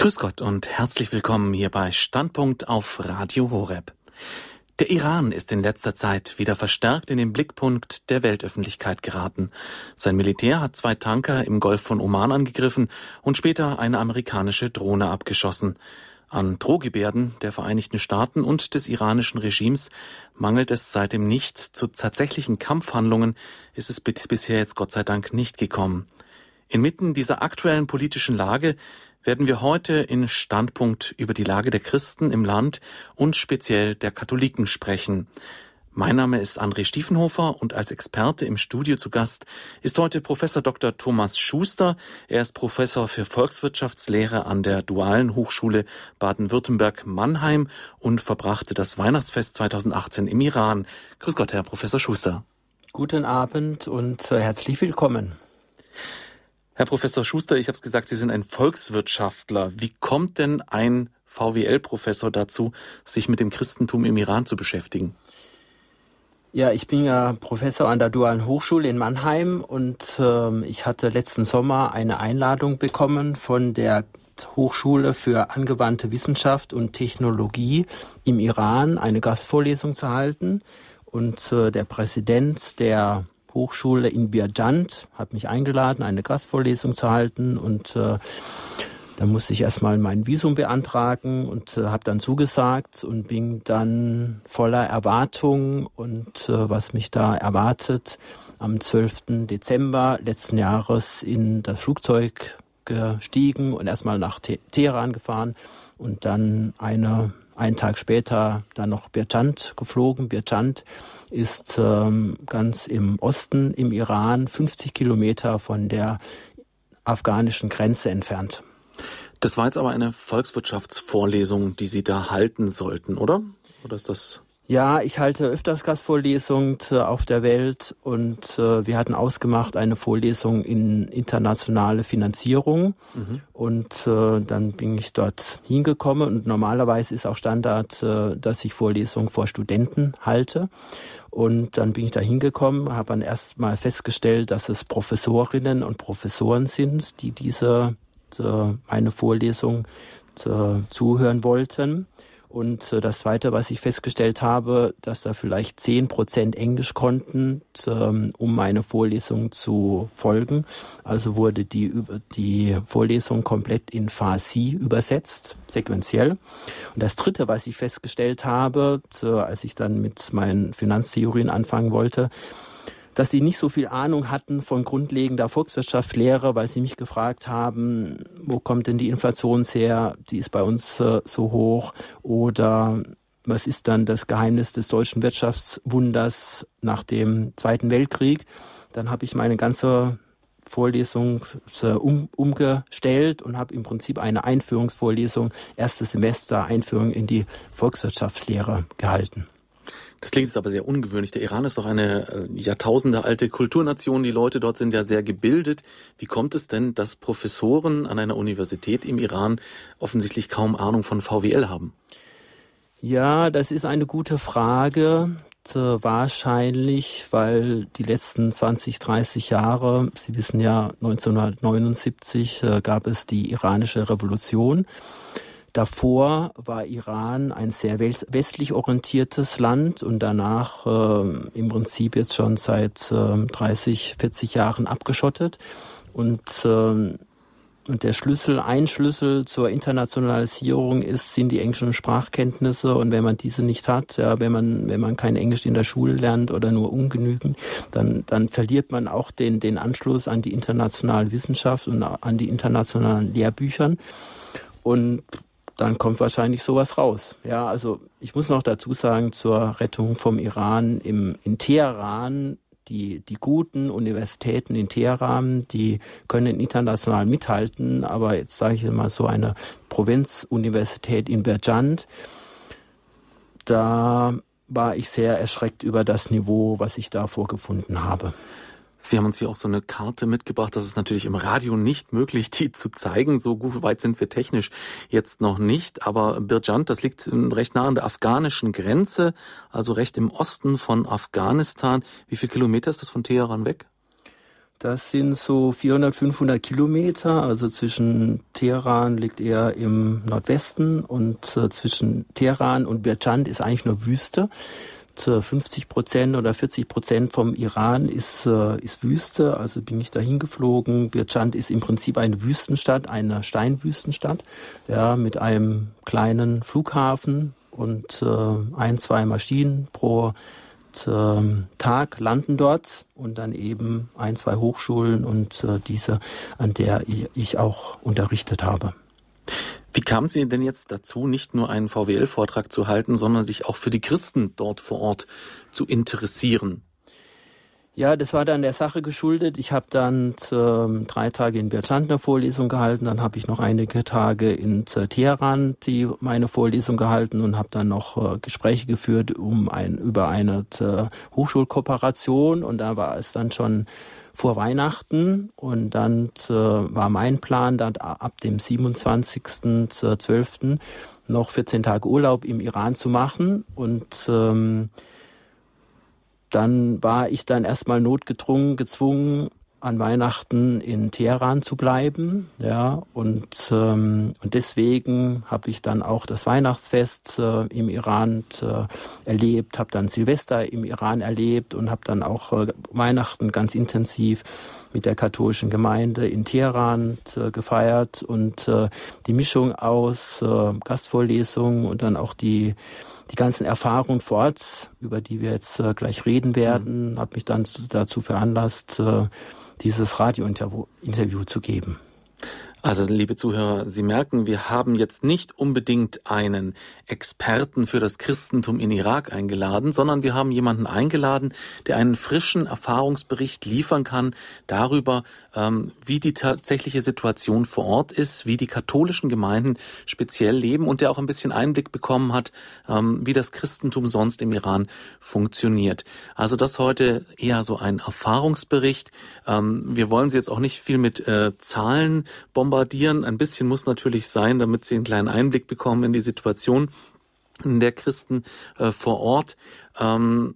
Grüß Gott und herzlich willkommen hier bei Standpunkt auf Radio Horeb. Der Iran ist in letzter Zeit wieder verstärkt in den Blickpunkt der Weltöffentlichkeit geraten. Sein Militär hat zwei Tanker im Golf von Oman angegriffen und später eine amerikanische Drohne abgeschossen. An Drohgebärden der Vereinigten Staaten und des iranischen Regimes mangelt es seitdem nicht. Zu tatsächlichen Kampfhandlungen ist es bisher jetzt Gott sei Dank nicht gekommen. Inmitten dieser aktuellen politischen Lage werden wir heute in Standpunkt über die Lage der Christen im Land und speziell der Katholiken sprechen. Mein Name ist André Stiefenhofer und als Experte im Studio zu Gast ist heute Professor Dr. Thomas Schuster. Er ist Professor für Volkswirtschaftslehre an der Dualen Hochschule Baden-Württemberg-Mannheim und verbrachte das Weihnachtsfest 2018 im Iran. Grüß Gott, Herr Professor Schuster. Guten Abend und äh, herzlich willkommen. Herr Professor Schuster, ich habe es gesagt, Sie sind ein Volkswirtschaftler. Wie kommt denn ein VWL-Professor dazu, sich mit dem Christentum im Iran zu beschäftigen? Ja, ich bin ja Professor an der Dualen Hochschule in Mannheim und äh, ich hatte letzten Sommer eine Einladung bekommen von der Hochschule für angewandte Wissenschaft und Technologie im Iran, eine Gastvorlesung zu halten. Und äh, der Präsident der Hochschule in Birjand, hat mich eingeladen, eine Gastvorlesung zu halten und äh, da musste ich erstmal mein Visum beantragen und äh, habe dann zugesagt und bin dann voller Erwartung und äh, was mich da erwartet, am 12. Dezember letzten Jahres in das Flugzeug gestiegen und erstmal nach Te Teheran gefahren und dann eine einen Tag später dann noch Birchand geflogen. Birchand ist ähm, ganz im Osten im Iran, 50 Kilometer von der afghanischen Grenze entfernt. Das war jetzt aber eine Volkswirtschaftsvorlesung, die Sie da halten sollten, oder? Oder ist das ja, ich halte öfters Gastvorlesungen auf der Welt und äh, wir hatten ausgemacht eine Vorlesung in internationale Finanzierung mhm. und äh, dann bin ich dort hingekommen und normalerweise ist auch Standard, äh, dass ich Vorlesungen vor Studenten halte. Und dann bin ich da hingekommen, habe dann erst mal festgestellt, dass es Professorinnen und Professoren sind, die diese äh, eine Vorlesung äh, zuhören wollten. Und äh, das Zweite, was ich festgestellt habe, dass da vielleicht zehn Prozent Englisch konnten, ähm, um meine Vorlesung zu folgen. Also wurde die, die Vorlesung komplett in Farsi übersetzt, sequenziell. Und das Dritte, was ich festgestellt habe, als ich dann mit meinen Finanztheorien anfangen wollte, dass sie nicht so viel Ahnung hatten von grundlegender Volkswirtschaftslehre, weil sie mich gefragt haben, wo kommt denn die Inflation her? Die ist bei uns äh, so hoch. Oder was ist dann das Geheimnis des deutschen Wirtschaftswunders nach dem Zweiten Weltkrieg? Dann habe ich meine ganze Vorlesung äh, um, umgestellt und habe im Prinzip eine Einführungsvorlesung, erstes Semester Einführung in die Volkswirtschaftslehre gehalten. Das klingt jetzt aber sehr ungewöhnlich. Der Iran ist doch eine äh, Jahrtausende alte Kulturnation. Die Leute dort sind ja sehr gebildet. Wie kommt es denn, dass Professoren an einer Universität im Iran offensichtlich kaum Ahnung von VWL haben? Ja, das ist eine gute Frage. Wahrscheinlich, weil die letzten 20, 30 Jahre, Sie wissen ja, 1979 äh, gab es die iranische Revolution. Davor war Iran ein sehr westlich orientiertes Land und danach äh, im Prinzip jetzt schon seit äh, 30, 40 Jahren abgeschottet. Und, äh, und der Schlüssel, ein Schlüssel zur Internationalisierung ist, sind die englischen Sprachkenntnisse. Und wenn man diese nicht hat, ja, wenn man, wenn man kein Englisch in der Schule lernt oder nur ungenügend, dann, dann verliert man auch den, den Anschluss an die internationale Wissenschaft und an die internationalen Lehrbüchern. Und dann kommt wahrscheinlich sowas raus. Ja, also ich muss noch dazu sagen, zur Rettung vom Iran im, in Teheran, die, die guten Universitäten in Teheran, die können international mithalten, aber jetzt sage ich mal so eine Provinzuniversität in Berjand, da war ich sehr erschreckt über das Niveau, was ich da vorgefunden habe. Sie haben uns hier auch so eine Karte mitgebracht. Das ist natürlich im Radio nicht möglich, die zu zeigen. So gut weit sind wir technisch jetzt noch nicht. Aber Birjant, das liegt recht nah an der afghanischen Grenze, also recht im Osten von Afghanistan. Wie viel Kilometer ist das von Teheran weg? Das sind so 400, 500 Kilometer. Also zwischen Teheran liegt er im Nordwesten und äh, zwischen Teheran und Birchand ist eigentlich nur Wüste. 50 Prozent oder 40 Prozent vom Iran ist, äh, ist Wüste. Also bin ich dahin geflogen. Birchand ist im Prinzip eine Wüstenstadt, eine Steinwüstenstadt, ja, mit einem kleinen Flughafen und äh, ein, zwei Maschinen pro ähm, Tag landen dort und dann eben ein, zwei Hochschulen und äh, diese, an der ich auch unterrichtet habe. Wie kamen Sie denn jetzt dazu, nicht nur einen VWL-Vortrag zu halten, sondern sich auch für die Christen dort vor Ort zu interessieren? Ja, das war dann der Sache geschuldet. Ich habe dann äh, drei Tage in Birchand eine Vorlesung gehalten, dann habe ich noch einige Tage in äh, Teheran die meine Vorlesung gehalten und habe dann noch äh, Gespräche geführt um ein über eine äh, Hochschulkooperation und da war es dann schon vor Weihnachten und dann äh, war mein Plan, dann ab dem 27.12. noch 14 Tage Urlaub im Iran zu machen und ähm, dann war ich dann erstmal notgedrungen, gezwungen, an Weihnachten in Teheran zu bleiben, ja, und ähm, und deswegen habe ich dann auch das Weihnachtsfest äh, im Iran äh, erlebt, habe dann Silvester im Iran erlebt und habe dann auch äh, Weihnachten ganz intensiv mit der katholischen Gemeinde in Teheran äh, gefeiert und äh, die Mischung aus äh, Gastvorlesungen und dann auch die die ganzen Erfahrungen vor Ort, über die wir jetzt äh, gleich reden werden, mhm. hat mich dann dazu veranlasst, äh, dieses Radiointerview zu geben. Also, liebe Zuhörer, Sie merken, wir haben jetzt nicht unbedingt einen Experten für das Christentum in Irak eingeladen, sondern wir haben jemanden eingeladen, der einen frischen Erfahrungsbericht liefern kann darüber, ähm, wie die tatsächliche Situation vor Ort ist, wie die katholischen Gemeinden speziell leben und der auch ein bisschen Einblick bekommen hat, ähm, wie das Christentum sonst im Iran funktioniert. Also das heute eher so ein Erfahrungsbericht. Ähm, wir wollen Sie jetzt auch nicht viel mit äh, Zahlen bombardieren bombardieren. Ein bisschen muss natürlich sein, damit sie einen kleinen Einblick bekommen in die Situation der Christen äh, vor Ort. Ähm,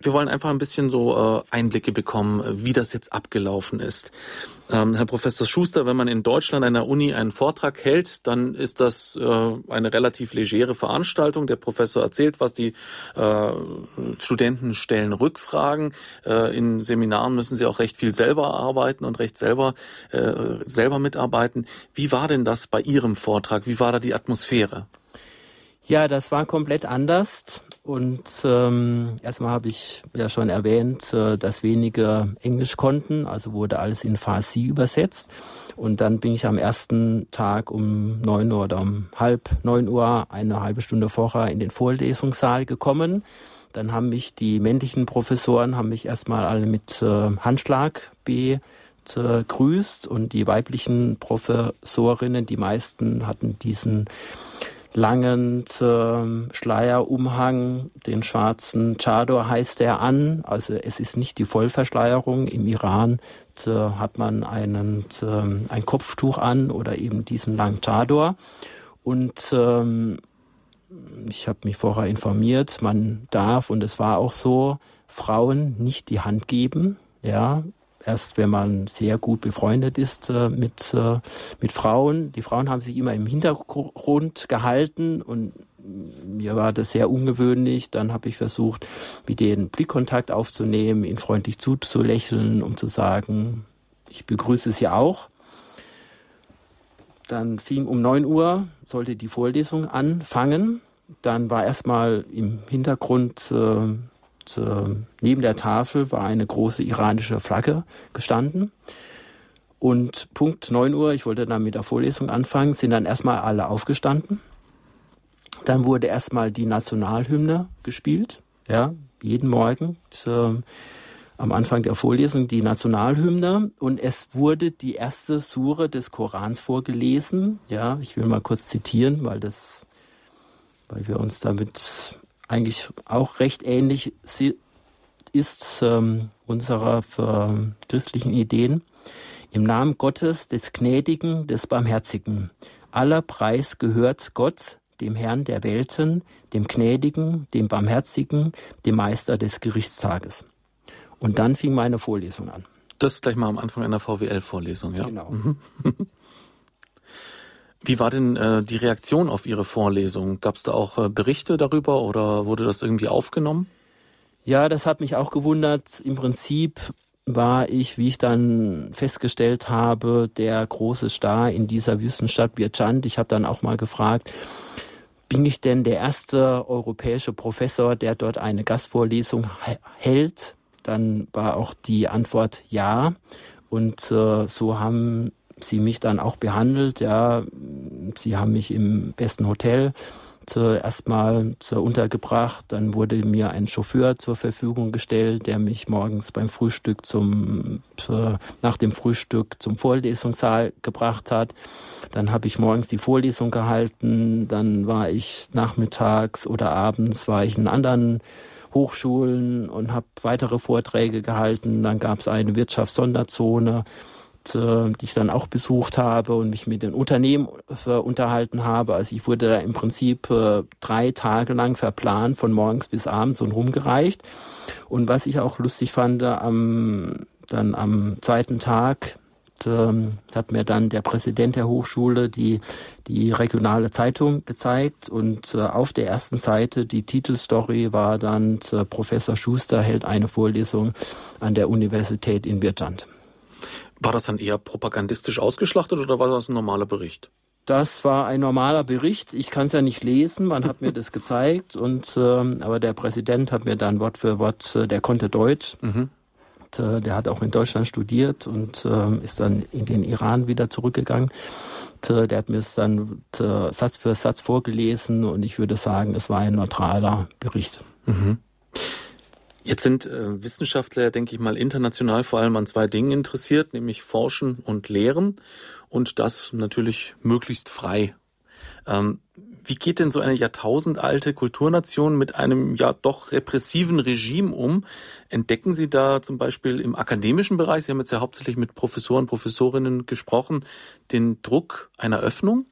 wir wollen einfach ein bisschen so äh, Einblicke bekommen, wie das jetzt abgelaufen ist. Ähm, Herr Professor Schuster, wenn man in Deutschland an der Uni einen Vortrag hält, dann ist das äh, eine relativ legere Veranstaltung. Der Professor erzählt was, die äh, Studenten stellen Rückfragen. Äh, in Seminaren müssen sie auch recht viel selber arbeiten und recht selber äh, selber mitarbeiten. Wie war denn das bei Ihrem Vortrag? Wie war da die Atmosphäre? Ja, das war komplett anders. Und ähm, erstmal habe ich ja schon erwähnt, äh, dass wenige Englisch konnten, also wurde alles in Farsi übersetzt. Und dann bin ich am ersten Tag um neun Uhr oder um halb neun Uhr eine halbe Stunde vorher in den Vorlesungssaal gekommen. Dann haben mich die männlichen Professoren haben mich erstmal alle mit äh, Handschlag begrüßt und die weiblichen Professorinnen, die meisten hatten diesen langen äh, Schleierumhang, den schwarzen Chador heißt er an. Also es ist nicht die Vollverschleierung. Im Iran äh, hat man einen, äh, ein Kopftuch an oder eben diesen langen Chador. Und ähm, ich habe mich vorher informiert, man darf, und es war auch so, Frauen nicht die Hand geben. Ja, erst wenn man sehr gut befreundet ist äh, mit, äh, mit Frauen. Die Frauen haben sich immer im Hintergrund gehalten und mir war das sehr ungewöhnlich. Dann habe ich versucht, mit denen Blickkontakt aufzunehmen, ihnen freundlich zuzulächeln, um zu sagen, ich begrüße sie auch. Dann fing um 9 Uhr, sollte die Vorlesung anfangen. Dann war erstmal im Hintergrund äh, äh, neben der Tafel war eine große iranische Flagge gestanden. Und Punkt 9 Uhr, ich wollte dann mit der Vorlesung anfangen, sind dann erstmal alle aufgestanden. Dann wurde erstmal die Nationalhymne gespielt, ja, jeden Morgen äh, am Anfang der Vorlesung die Nationalhymne und es wurde die erste Sure des Korans vorgelesen. Ja, ich will mal kurz zitieren, weil das, weil wir uns damit eigentlich auch recht ähnlich ist ähm, unserer für christlichen Ideen. Im Namen Gottes, des Gnädigen, des Barmherzigen. Aller Preis gehört Gott, dem Herrn der Welten, dem Gnädigen, dem Barmherzigen, dem Meister des Gerichtstages. Und dann fing meine Vorlesung an. Das gleich mal am Anfang einer VWL-Vorlesung, ja? Genau. Mhm. Wie war denn äh, die Reaktion auf Ihre Vorlesung? Gab es da auch äh, Berichte darüber oder wurde das irgendwie aufgenommen? Ja, das hat mich auch gewundert. Im Prinzip war ich, wie ich dann festgestellt habe, der große Star in dieser Wüstenstadt Birchand. Ich habe dann auch mal gefragt, bin ich denn der erste europäische Professor, der dort eine Gastvorlesung hält? Dann war auch die Antwort ja. Und äh, so haben sie mich dann auch behandelt. Ja, sie haben mich im besten Hotel zuerst mal untergebracht. Dann wurde mir ein Chauffeur zur Verfügung gestellt, der mich morgens beim Frühstück zum, nach dem Frühstück zum Vorlesungssaal gebracht hat. Dann habe ich morgens die Vorlesung gehalten. Dann war ich nachmittags oder abends war ich in anderen Hochschulen und habe weitere Vorträge gehalten. Dann gab es eine Wirtschaftssonderzone äh, die ich dann auch besucht habe und mich mit den Unternehmen äh, unterhalten habe. Also ich wurde da im Prinzip äh, drei Tage lang verplant, von morgens bis abends und rumgereicht. Und was ich auch lustig fand, am, dann am zweiten Tag ähm, hat mir dann der Präsident der Hochschule die, die regionale Zeitung gezeigt und äh, auf der ersten Seite die Titelstory war dann äh, Professor Schuster hält eine Vorlesung an der Universität in Birchand. War das dann eher propagandistisch ausgeschlachtet oder war das ein normaler Bericht? Das war ein normaler Bericht. Ich kann es ja nicht lesen. Man hat mir das gezeigt und ähm, aber der Präsident hat mir dann Wort für Wort, äh, der konnte Deutsch. Mhm. Und, äh, der hat auch in Deutschland studiert und äh, ist dann in den Iran wieder zurückgegangen. Und, äh, der hat mir es dann äh, Satz für Satz vorgelesen und ich würde sagen, es war ein neutraler Bericht. Mhm. Jetzt sind äh, Wissenschaftler, denke ich mal, international vor allem an zwei Dingen interessiert, nämlich Forschen und Lehren und das natürlich möglichst frei. Ähm, wie geht denn so eine jahrtausendalte Kulturnation mit einem ja doch repressiven Regime um? Entdecken Sie da zum Beispiel im akademischen Bereich, Sie haben jetzt ja hauptsächlich mit Professoren, Professorinnen gesprochen, den Druck einer Öffnung?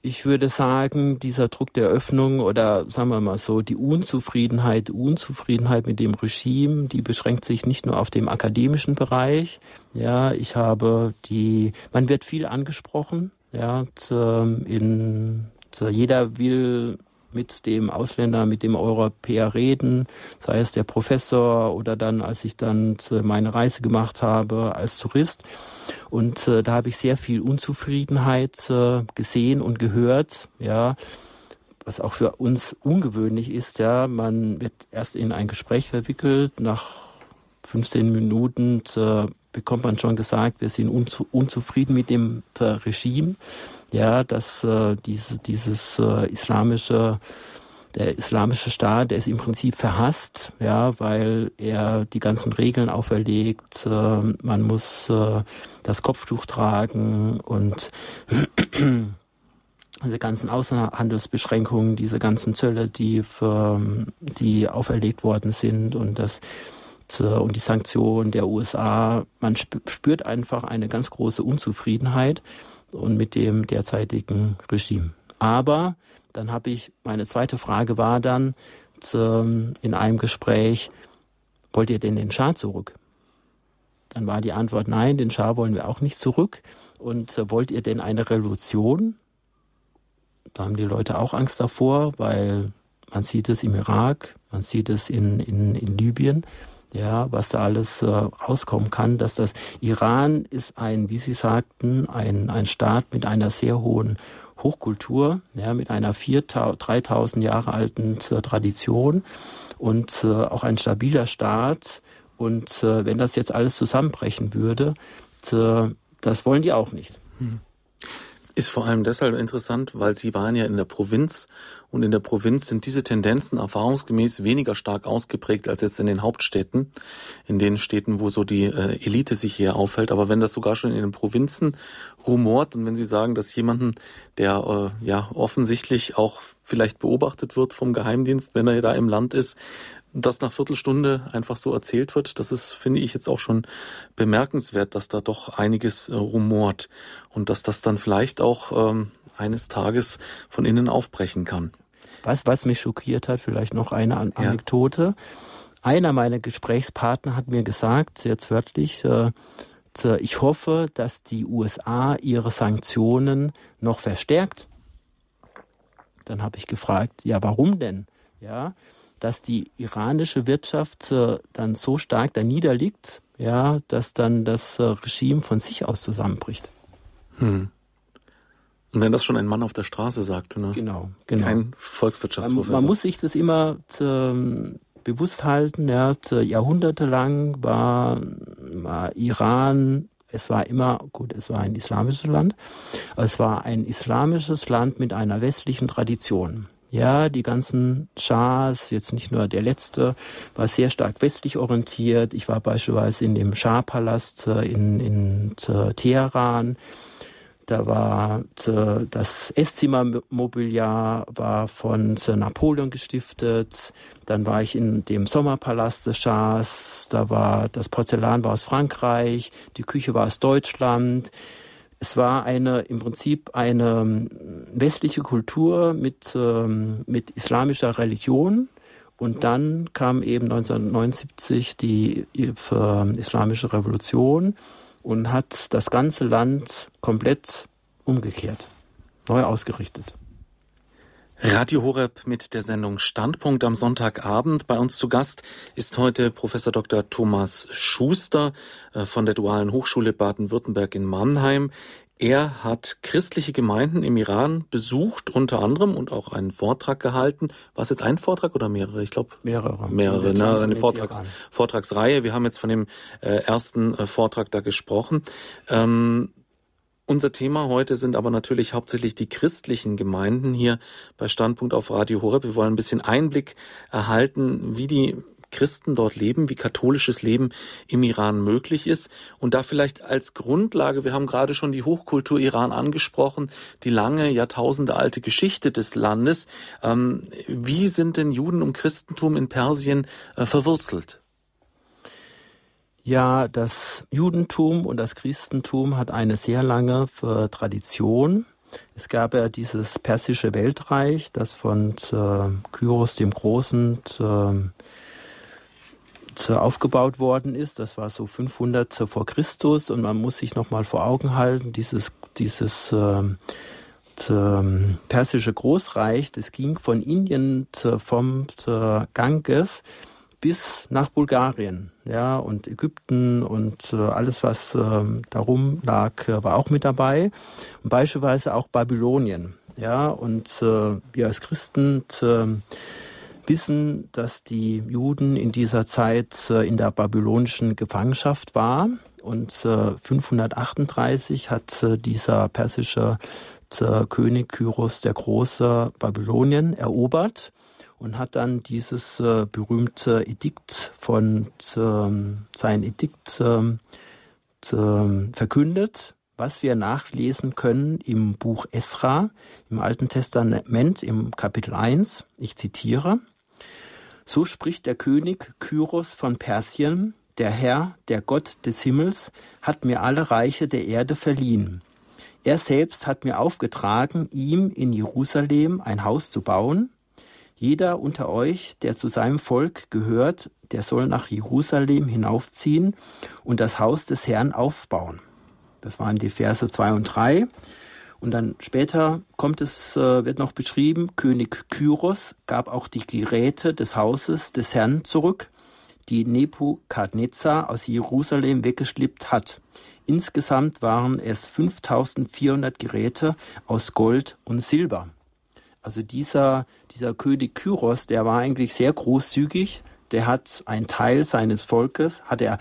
Ich würde sagen, dieser Druck der Öffnung oder sagen wir mal so, die Unzufriedenheit, Unzufriedenheit mit dem Regime, die beschränkt sich nicht nur auf dem akademischen Bereich. Ja, ich habe die, man wird viel angesprochen. Ja, in, jeder will mit dem Ausländer, mit dem Europäer reden, sei es der Professor oder dann, als ich dann meine Reise gemacht habe als Tourist. Und äh, da habe ich sehr viel Unzufriedenheit äh, gesehen und gehört, ja, was auch für uns ungewöhnlich ist, ja, man wird erst in ein Gespräch verwickelt, nach 15 Minuten äh, bekommt man schon gesagt, wir sind unzu unzufrieden mit dem äh, Regime, ja, dass äh, diese, dieses äh, islamische der islamische Staat, der ist im Prinzip verhasst, ja, weil er die ganzen Regeln auferlegt. Äh, man muss äh, das Kopftuch tragen und diese ganzen Außenhandelsbeschränkungen, diese ganzen Zölle, die, für, die auferlegt worden sind und das und die Sanktionen der USA, man spürt einfach eine ganz große Unzufriedenheit und mit dem derzeitigen Regime. Aber dann habe ich, meine zweite Frage war dann zum, in einem Gespräch, wollt ihr denn den Schah zurück? Dann war die Antwort, nein, den Schah wollen wir auch nicht zurück. Und äh, wollt ihr denn eine Revolution? Da haben die Leute auch Angst davor, weil man sieht es im Irak, man sieht es in, in, in Libyen, ja, was da alles äh, rauskommen kann, dass das Iran ist ein, wie Sie sagten, ein, ein Staat mit einer sehr hohen Hochkultur, ja, mit einer 3000 Jahre alten äh, Tradition und äh, auch ein stabiler Staat. Und äh, wenn das jetzt alles zusammenbrechen würde, äh, das wollen die auch nicht. Hm. Ist vor allem deshalb interessant, weil Sie waren ja in der Provinz und in der Provinz sind diese Tendenzen erfahrungsgemäß weniger stark ausgeprägt als jetzt in den Hauptstädten, in den Städten, wo so die äh, Elite sich hier aufhält. Aber wenn das sogar schon in den Provinzen rumort und wenn Sie sagen, dass jemanden, der äh, ja offensichtlich auch vielleicht beobachtet wird vom Geheimdienst, wenn er da im Land ist, das nach Viertelstunde einfach so erzählt wird, das ist, finde ich, jetzt auch schon bemerkenswert, dass da doch einiges äh, rumort und dass das dann vielleicht auch ähm, eines Tages von innen aufbrechen kann. Was, was mich schockiert hat, vielleicht noch eine Anekdote. Ja. einer meiner Gesprächspartner hat mir gesagt, jetzt wörtlich, äh, ich hoffe, dass die USA ihre Sanktionen noch verstärkt. Dann habe ich gefragt, ja, warum denn? Ja, dass die iranische Wirtschaft äh, dann so stark da niederliegt, ja, dass dann das äh, Regime von sich aus zusammenbricht. Hm. Und wenn das schon ein Mann auf der Straße sagt, ne? Genau, genau. Kein Volkswirtschaftsprofessor. Man, man muss sich das immer ähm, bewusst halten. Ja, jahrhundertelang war, war Iran es war immer, gut, es war ein islamisches Land, aber es war ein islamisches Land mit einer westlichen Tradition. Ja, die ganzen Schahs, jetzt nicht nur der letzte, war sehr stark westlich orientiert. Ich war beispielsweise in dem Schah-Palast äh, in, in äh, Teheran. Da war das Esszimmermobiliar war von Napoleon gestiftet. Dann war ich in dem Sommerpalast des Schahs. Da war das Porzellan war aus Frankreich. Die Küche war aus Deutschland. Es war eine im Prinzip eine ähm, westliche Kultur mit, ähm, mit islamischer Religion. Und dann kam eben 1979 die äh, islamische Revolution und hat das ganze Land komplett umgekehrt, neu ausgerichtet. Radio Horeb mit der Sendung Standpunkt am Sonntagabend. Bei uns zu Gast ist heute Professor Dr. Thomas Schuster äh, von der Dualen Hochschule Baden-Württemberg in Mannheim. Er hat christliche Gemeinden im Iran besucht, unter anderem und auch einen Vortrag gehalten. War es jetzt ein Vortrag oder mehrere? Ich glaube mehrere. Mehrere, ne? eine Vortrags Vortragsreihe. Wir haben jetzt von dem äh, ersten äh, Vortrag da gesprochen. Ähm, unser Thema heute sind aber natürlich hauptsächlich die christlichen Gemeinden hier bei Standpunkt auf Radio Horeb. Wir wollen ein bisschen Einblick erhalten, wie die Christen dort leben, wie katholisches Leben im Iran möglich ist. Und da vielleicht als Grundlage, wir haben gerade schon die Hochkultur Iran angesprochen, die lange, Jahrtausende alte Geschichte des Landes. Ähm, wie sind denn Juden und Christentum in Persien äh, verwurzelt? Ja, das Judentum und das Christentum hat eine sehr lange Tradition. Es gab ja dieses persische Weltreich, das von äh, Kyros dem Großen äh, aufgebaut worden ist. Das war so 500 vor Christus und man muss sich noch mal vor Augen halten, dieses, dieses äh, persische Großreich, das ging von Indien vom Ganges bis nach Bulgarien, ja, und Ägypten und äh, alles, was äh, darum lag, äh, war auch mit dabei. Und beispielsweise auch Babylonien, ja, und äh, wir als Christen äh, wissen, dass die Juden in dieser Zeit äh, in der babylonischen Gefangenschaft war. Und 538 äh, hat äh, dieser persische König Kyros der Große Babylonien erobert und hat dann dieses berühmte Edikt von ähm, sein Edikt ähm, verkündet, was wir nachlesen können im Buch Esra, im Alten Testament, im Kapitel 1. Ich zitiere. So spricht der König Kyros von Persien, der Herr, der Gott des Himmels, hat mir alle Reiche der Erde verliehen. Er selbst hat mir aufgetragen, ihm in Jerusalem ein Haus zu bauen. Jeder unter euch, der zu seinem Volk gehört, der soll nach Jerusalem hinaufziehen und das Haus des Herrn aufbauen. Das waren die Verse 2 und 3. Und dann später kommt es, äh, wird noch beschrieben, König Kyros gab auch die Geräte des Hauses des Herrn zurück, die Nebukadnezar aus Jerusalem weggeschlippt hat. Insgesamt waren es 5400 Geräte aus Gold und Silber. Also dieser, dieser König Kyros, der war eigentlich sehr großzügig. Der hat einen Teil seines Volkes, hat er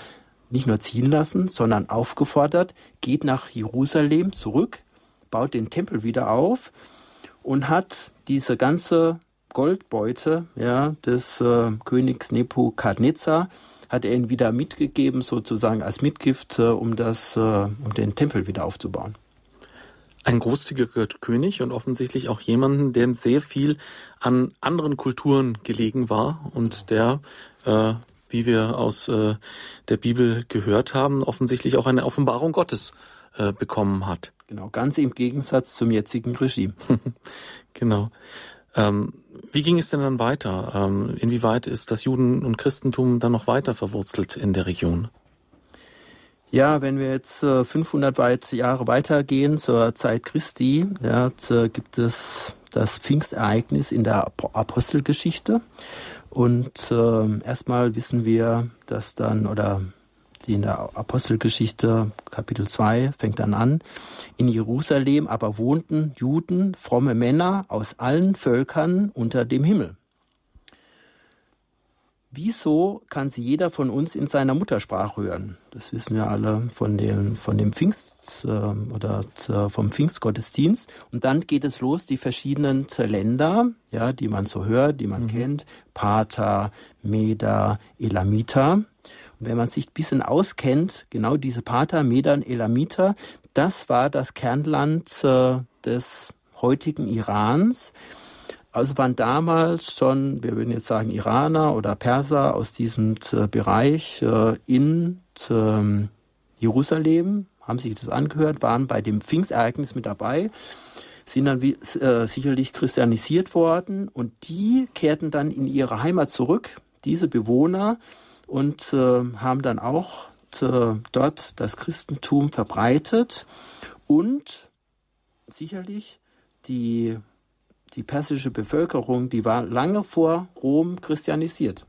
nicht nur ziehen lassen, sondern aufgefordert, geht nach Jerusalem zurück, baut den Tempel wieder auf und hat diese ganze Goldbeute ja, des äh, Königs Nebukadnezar hat er ihn wieder mitgegeben, sozusagen als Mitgift, äh, um das, äh, um den Tempel wieder aufzubauen. Ein großzügiger König und offensichtlich auch jemanden, dem sehr viel an anderen Kulturen gelegen war und der, äh, wie wir aus äh, der Bibel gehört haben, offensichtlich auch eine Offenbarung Gottes äh, bekommen hat. Genau, ganz im Gegensatz zum jetzigen Regime. genau. Ähm, Wie ging es denn dann weiter? Ähm, inwieweit ist das Juden- und Christentum dann noch weiter verwurzelt in der Region? Ja, wenn wir jetzt 500 weit Jahre weitergehen zur Zeit Christi, ja, gibt es das Pfingstereignis in der Apostelgeschichte. Und äh, erstmal wissen wir, dass dann, oder die in der Apostelgeschichte Kapitel 2 fängt dann an, in Jerusalem aber wohnten Juden, fromme Männer aus allen Völkern unter dem Himmel. Wieso kann sie jeder von uns in seiner Muttersprache hören? Das wissen wir alle von dem, von dem Pfingst äh, oder vom Pfingstgottesdienst. Und dann geht es los, die verschiedenen Länder, ja, die man so hört, die man mhm. kennt. Pater, Meda, Elamita. Und wenn man sich ein bisschen auskennt, genau diese Pater, Meda und Elamita, das war das Kernland äh, des heutigen Irans. Also waren damals schon, wir würden jetzt sagen Iraner oder Perser aus diesem äh, Bereich äh, in ähm, Jerusalem, haben sich das angehört, waren bei dem Pfingstereignis mit dabei, sind dann wie, äh, sicherlich christianisiert worden und die kehrten dann in ihre Heimat zurück, diese Bewohner, und äh, haben dann auch äh, dort das Christentum verbreitet und sicherlich die die persische Bevölkerung, die war lange vor Rom christianisiert.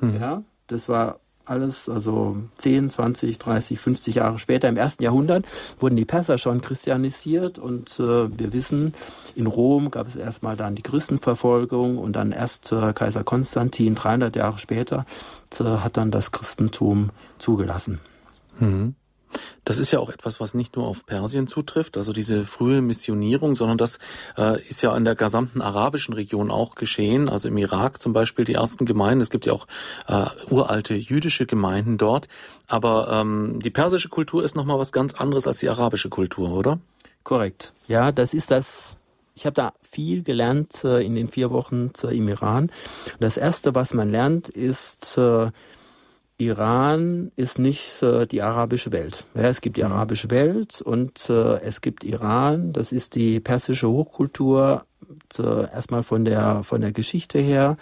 Hm. Ja, das war alles, also 10, 20, 30, 50 Jahre später, im ersten Jahrhundert, wurden die Perser schon christianisiert und äh, wir wissen, in Rom gab es erstmal dann die Christenverfolgung und dann erst äh, Kaiser Konstantin, 300 Jahre später, äh, hat dann das Christentum zugelassen. Mhm. Das ist ja auch etwas, was nicht nur auf Persien zutrifft, also diese frühe Missionierung, sondern das äh, ist ja in der gesamten arabischen Region auch geschehen. Also im Irak zum Beispiel die ersten Gemeinden. Es gibt ja auch äh, uralte jüdische Gemeinden dort. Aber ähm, die persische Kultur ist nochmal was ganz anderes als die arabische Kultur, oder? Korrekt. Ja, das ist das ich habe da viel gelernt äh, in den vier Wochen äh, im Iran. Das Erste, was man lernt, ist äh, Iran ist nicht äh, die arabische Welt. Ja, es gibt die mhm. arabische Welt und äh, es gibt Iran. Das ist die persische Hochkultur äh, erstmal von der von der Geschichte her,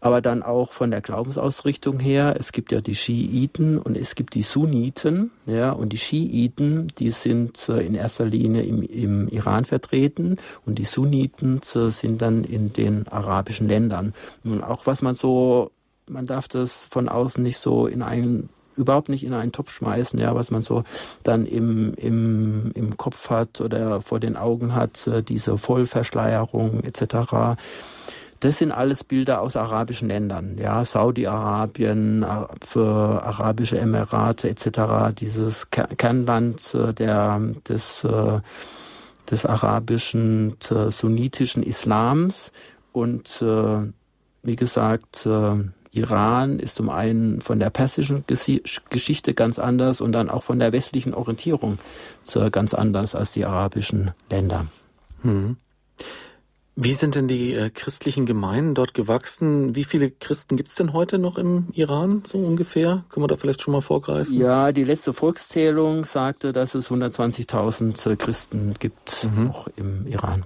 aber dann auch von der Glaubensausrichtung her. Es gibt ja die Schiiten und es gibt die Sunniten. Ja, und die Schiiten, die sind äh, in erster Linie im, im Iran vertreten und die Sunniten äh, sind dann in den arabischen Ländern. Und auch was man so man darf das von außen nicht so in einen überhaupt nicht in einen Topf schmeißen, ja, was man so dann im, im, im Kopf hat oder vor den Augen hat, äh, diese Vollverschleierung etc. Das sind alles Bilder aus arabischen Ländern, ja, Saudi-Arabien, für arabische Emirate etc. Dieses Kernland äh, der, des, äh, des arabischen sunnitischen Islams und wie gesagt, Iran ist zum einen von der persischen Geschichte ganz anders und dann auch von der westlichen Orientierung ganz anders als die arabischen Länder. Hm. Wie sind denn die äh, christlichen Gemeinden dort gewachsen? Wie viele Christen gibt es denn heute noch im Iran, so ungefähr? Können wir da vielleicht schon mal vorgreifen? Ja, die letzte Volkszählung sagte, dass es 120.000 äh, Christen gibt mhm. noch im Iran.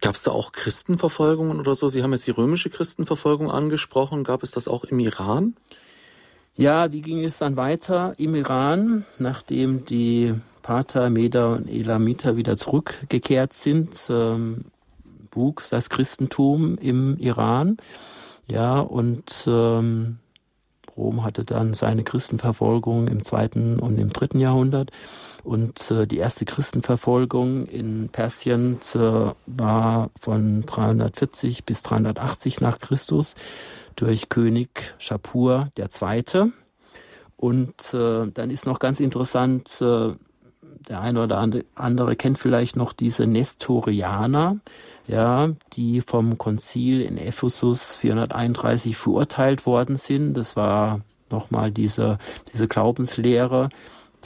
Gab es da auch Christenverfolgungen oder so? Sie haben jetzt die römische Christenverfolgung angesprochen. Gab es das auch im Iran? Ja, wie ging es dann weiter im Iran, nachdem die Pater, Meda und Elamiter wieder zurückgekehrt sind? Ähm, wuchs das Christentum im Iran. Ja, und ähm, Rom hatte dann seine Christenverfolgung im zweiten und im dritten Jahrhundert. Und äh, die erste Christenverfolgung in Persien äh, war von 340 bis 380 nach Christus durch König Schapur II. Und äh, dann ist noch ganz interessant, der eine oder andere kennt vielleicht noch diese Nestorianer, ja, die vom Konzil in Ephesus 431 verurteilt worden sind. Das war nochmal diese, diese Glaubenslehre,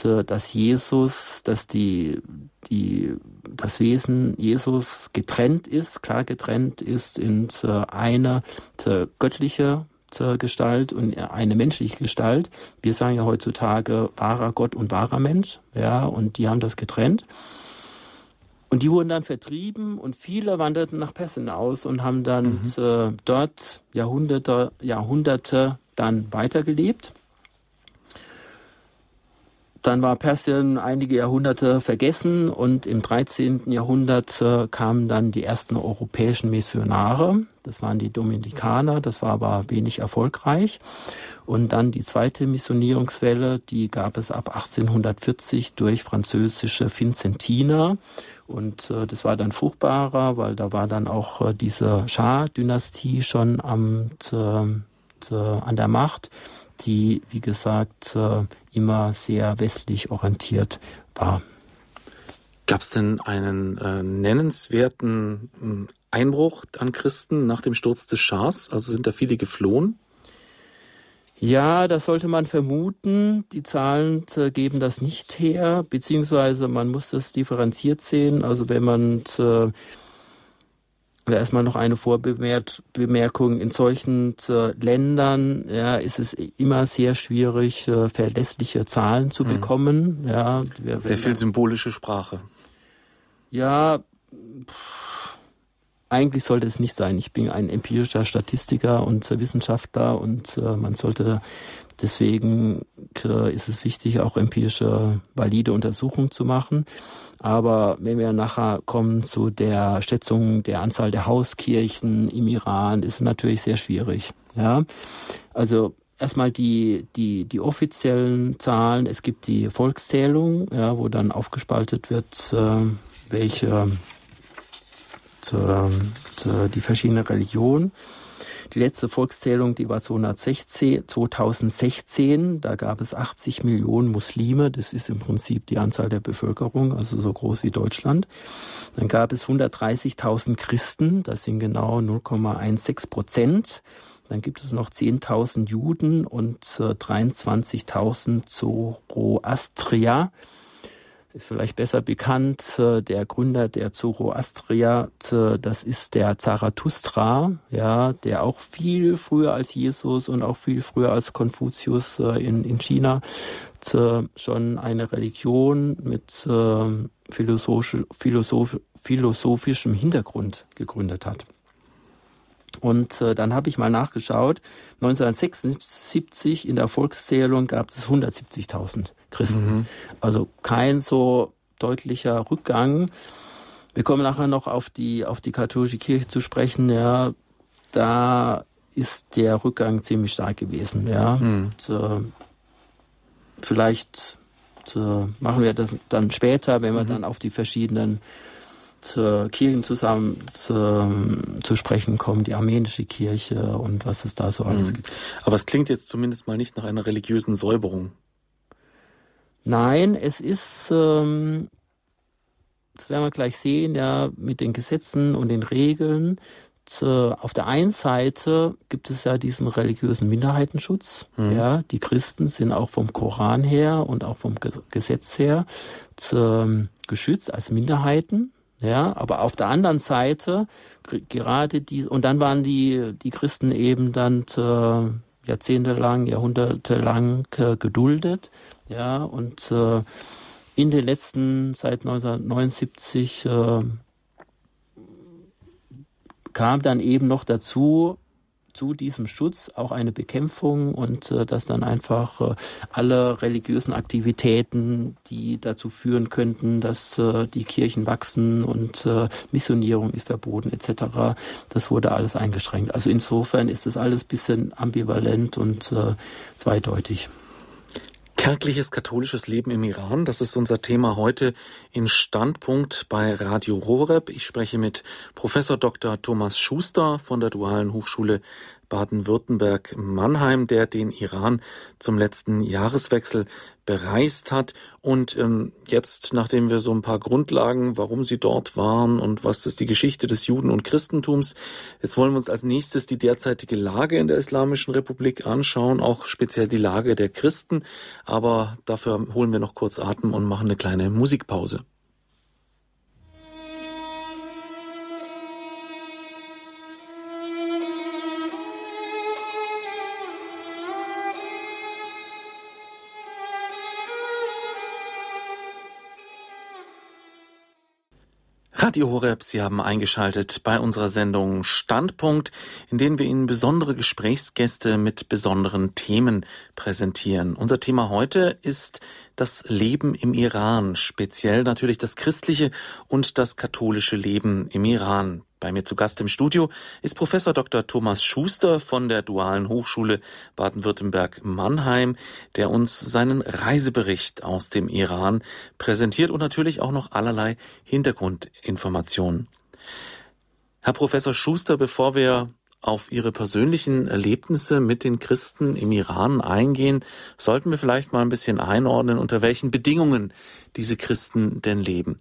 dass Jesus, dass die, die, das Wesen Jesus getrennt ist, klar getrennt ist in eine göttliche Gestalt und eine menschliche Gestalt. Wir sagen ja heutzutage wahrer Gott und wahrer Mensch, ja, und die haben das getrennt. Und die wurden dann vertrieben und viele wanderten nach Persien aus und haben dann mhm. äh, dort Jahrhunderte, Jahrhunderte dann weitergelebt. Dann war Persien einige Jahrhunderte vergessen und im 13. Jahrhundert äh, kamen dann die ersten europäischen Missionare. Das waren die Dominikaner, das war aber wenig erfolgreich. Und dann die zweite Missionierungswelle, die gab es ab 1840 durch französische Vinzentiner. Und äh, das war dann fruchtbarer, weil da war dann auch äh, diese Schah-Dynastie schon am, äh, an der Macht die, wie gesagt, äh, immer sehr westlich orientiert war. Gab es denn einen äh, nennenswerten hm, Einbruch an Christen nach dem Sturz des Schahs? Also sind da viele geflohen? Ja, das sollte man vermuten. Die Zahlen äh, geben das nicht her, beziehungsweise man muss das differenziert sehen. Also wenn man äh, erstmal noch eine Vorbemerkung. In solchen äh, Ländern ja, ist es immer sehr schwierig, äh, verlässliche Zahlen zu mhm. bekommen. Ja, sehr viel symbolische Sprache. Ja, pff, eigentlich sollte es nicht sein. Ich bin ein empirischer Statistiker und Wissenschaftler und äh, man sollte deswegen äh, ist es wichtig, auch empirische valide Untersuchungen zu machen. Aber wenn wir nachher kommen zu der Schätzung der Anzahl der Hauskirchen im Iran, ist es natürlich sehr schwierig. Ja, also erstmal die, die, die offiziellen Zahlen. Es gibt die Volkszählung, ja, wo dann aufgespaltet wird, äh, welche äh, die verschiedenen Religionen. Die letzte Volkszählung, die war 216, 2016. Da gab es 80 Millionen Muslime. Das ist im Prinzip die Anzahl der Bevölkerung, also so groß wie Deutschland. Dann gab es 130.000 Christen. Das sind genau 0,16 Prozent. Dann gibt es noch 10.000 Juden und 23.000 äh, Zoroastrier ist vielleicht besser bekannt, äh, der Gründer der Zoroastria, das ist der Zarathustra, ja, der auch viel früher als Jesus und auch viel früher als Konfuzius äh, in, in China schon eine Religion mit philosophisch, philosoph, philosophischem Hintergrund gegründet hat. Und äh, dann habe ich mal nachgeschaut. 1976 in der Volkszählung gab es 170.000 Christen. Mhm. Also kein so deutlicher Rückgang. Wir kommen nachher noch auf die, auf die katholische Kirche zu sprechen. Ja, da ist der Rückgang ziemlich stark gewesen. Ja. Mhm. Und, äh, vielleicht äh, machen wir das dann später, wenn wir mhm. dann auf die verschiedenen zur Kirchen zusammen zu, zu, sprechen kommen, die armenische Kirche und was es da so alles mhm. gibt. Aber es klingt jetzt zumindest mal nicht nach einer religiösen Säuberung. Nein, es ist, ähm, das werden wir gleich sehen, ja, mit den Gesetzen und den Regeln. Auf der einen Seite gibt es ja diesen religiösen Minderheitenschutz. Mhm. Ja, die Christen sind auch vom Koran her und auch vom Gesetz her geschützt als Minderheiten. Ja, aber auf der anderen Seite gerade die und dann waren die die Christen eben dann äh, jahrzehntelang, jahrhundertelang äh, geduldet, ja und äh, in den letzten seit 1979 äh, kam dann eben noch dazu, zu diesem Schutz auch eine Bekämpfung und äh, dass dann einfach äh, alle religiösen Aktivitäten, die dazu führen könnten, dass äh, die Kirchen wachsen und äh, Missionierung ist verboten etc., das wurde alles eingeschränkt. Also insofern ist das alles bisschen ambivalent und äh, zweideutig. Kärgliches katholisches Leben im Iran, das ist unser Thema heute in Standpunkt bei Radio Horeb. Ich spreche mit Professor Dr. Thomas Schuster von der Dualen Hochschule Baden-Württemberg Mannheim, der den Iran zum letzten Jahreswechsel bereist hat. Und ähm, jetzt, nachdem wir so ein paar Grundlagen, warum sie dort waren und was ist die Geschichte des Juden- und Christentums, jetzt wollen wir uns als nächstes die derzeitige Lage in der Islamischen Republik anschauen, auch speziell die Lage der Christen. Aber dafür holen wir noch kurz Atem und machen eine kleine Musikpause. Radio Horeb, Sie haben eingeschaltet bei unserer Sendung Standpunkt, in denen wir Ihnen besondere Gesprächsgäste mit besonderen Themen präsentieren. Unser Thema heute ist das Leben im Iran, speziell natürlich das christliche und das katholische Leben im Iran. Bei mir zu Gast im Studio ist Professor Dr. Thomas Schuster von der Dualen Hochschule Baden-Württemberg-Mannheim, der uns seinen Reisebericht aus dem Iran präsentiert und natürlich auch noch allerlei Hintergrundinformationen. Herr Professor Schuster, bevor wir auf Ihre persönlichen Erlebnisse mit den Christen im Iran eingehen, sollten wir vielleicht mal ein bisschen einordnen, unter welchen Bedingungen diese Christen denn leben.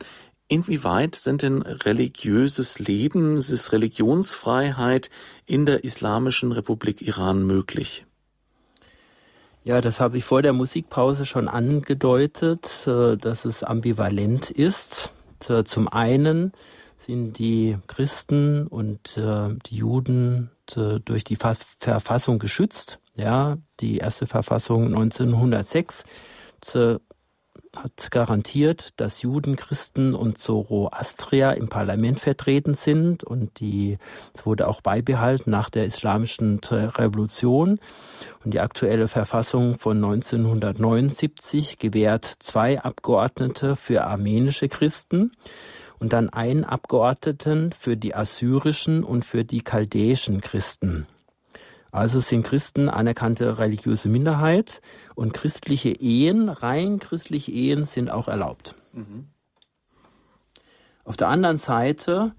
Inwieweit sind denn religiöses Leben, ist Religionsfreiheit in der Islamischen Republik Iran möglich? Ja, das habe ich vor der Musikpause schon angedeutet, äh, dass es ambivalent ist. Zum einen sind die Christen und äh, die Juden durch die Verfassung geschützt. Ja, die erste Verfassung 1906 hat garantiert, dass Juden, Christen und Zoroastrier im Parlament vertreten sind und die es wurde auch beibehalten nach der islamischen Revolution und die aktuelle Verfassung von 1979 gewährt zwei Abgeordnete für armenische Christen und dann einen Abgeordneten für die assyrischen und für die chaldäischen Christen. Also sind Christen anerkannte religiöse Minderheit und christliche Ehen, rein christliche Ehen sind auch erlaubt. Mhm. Auf der anderen Seite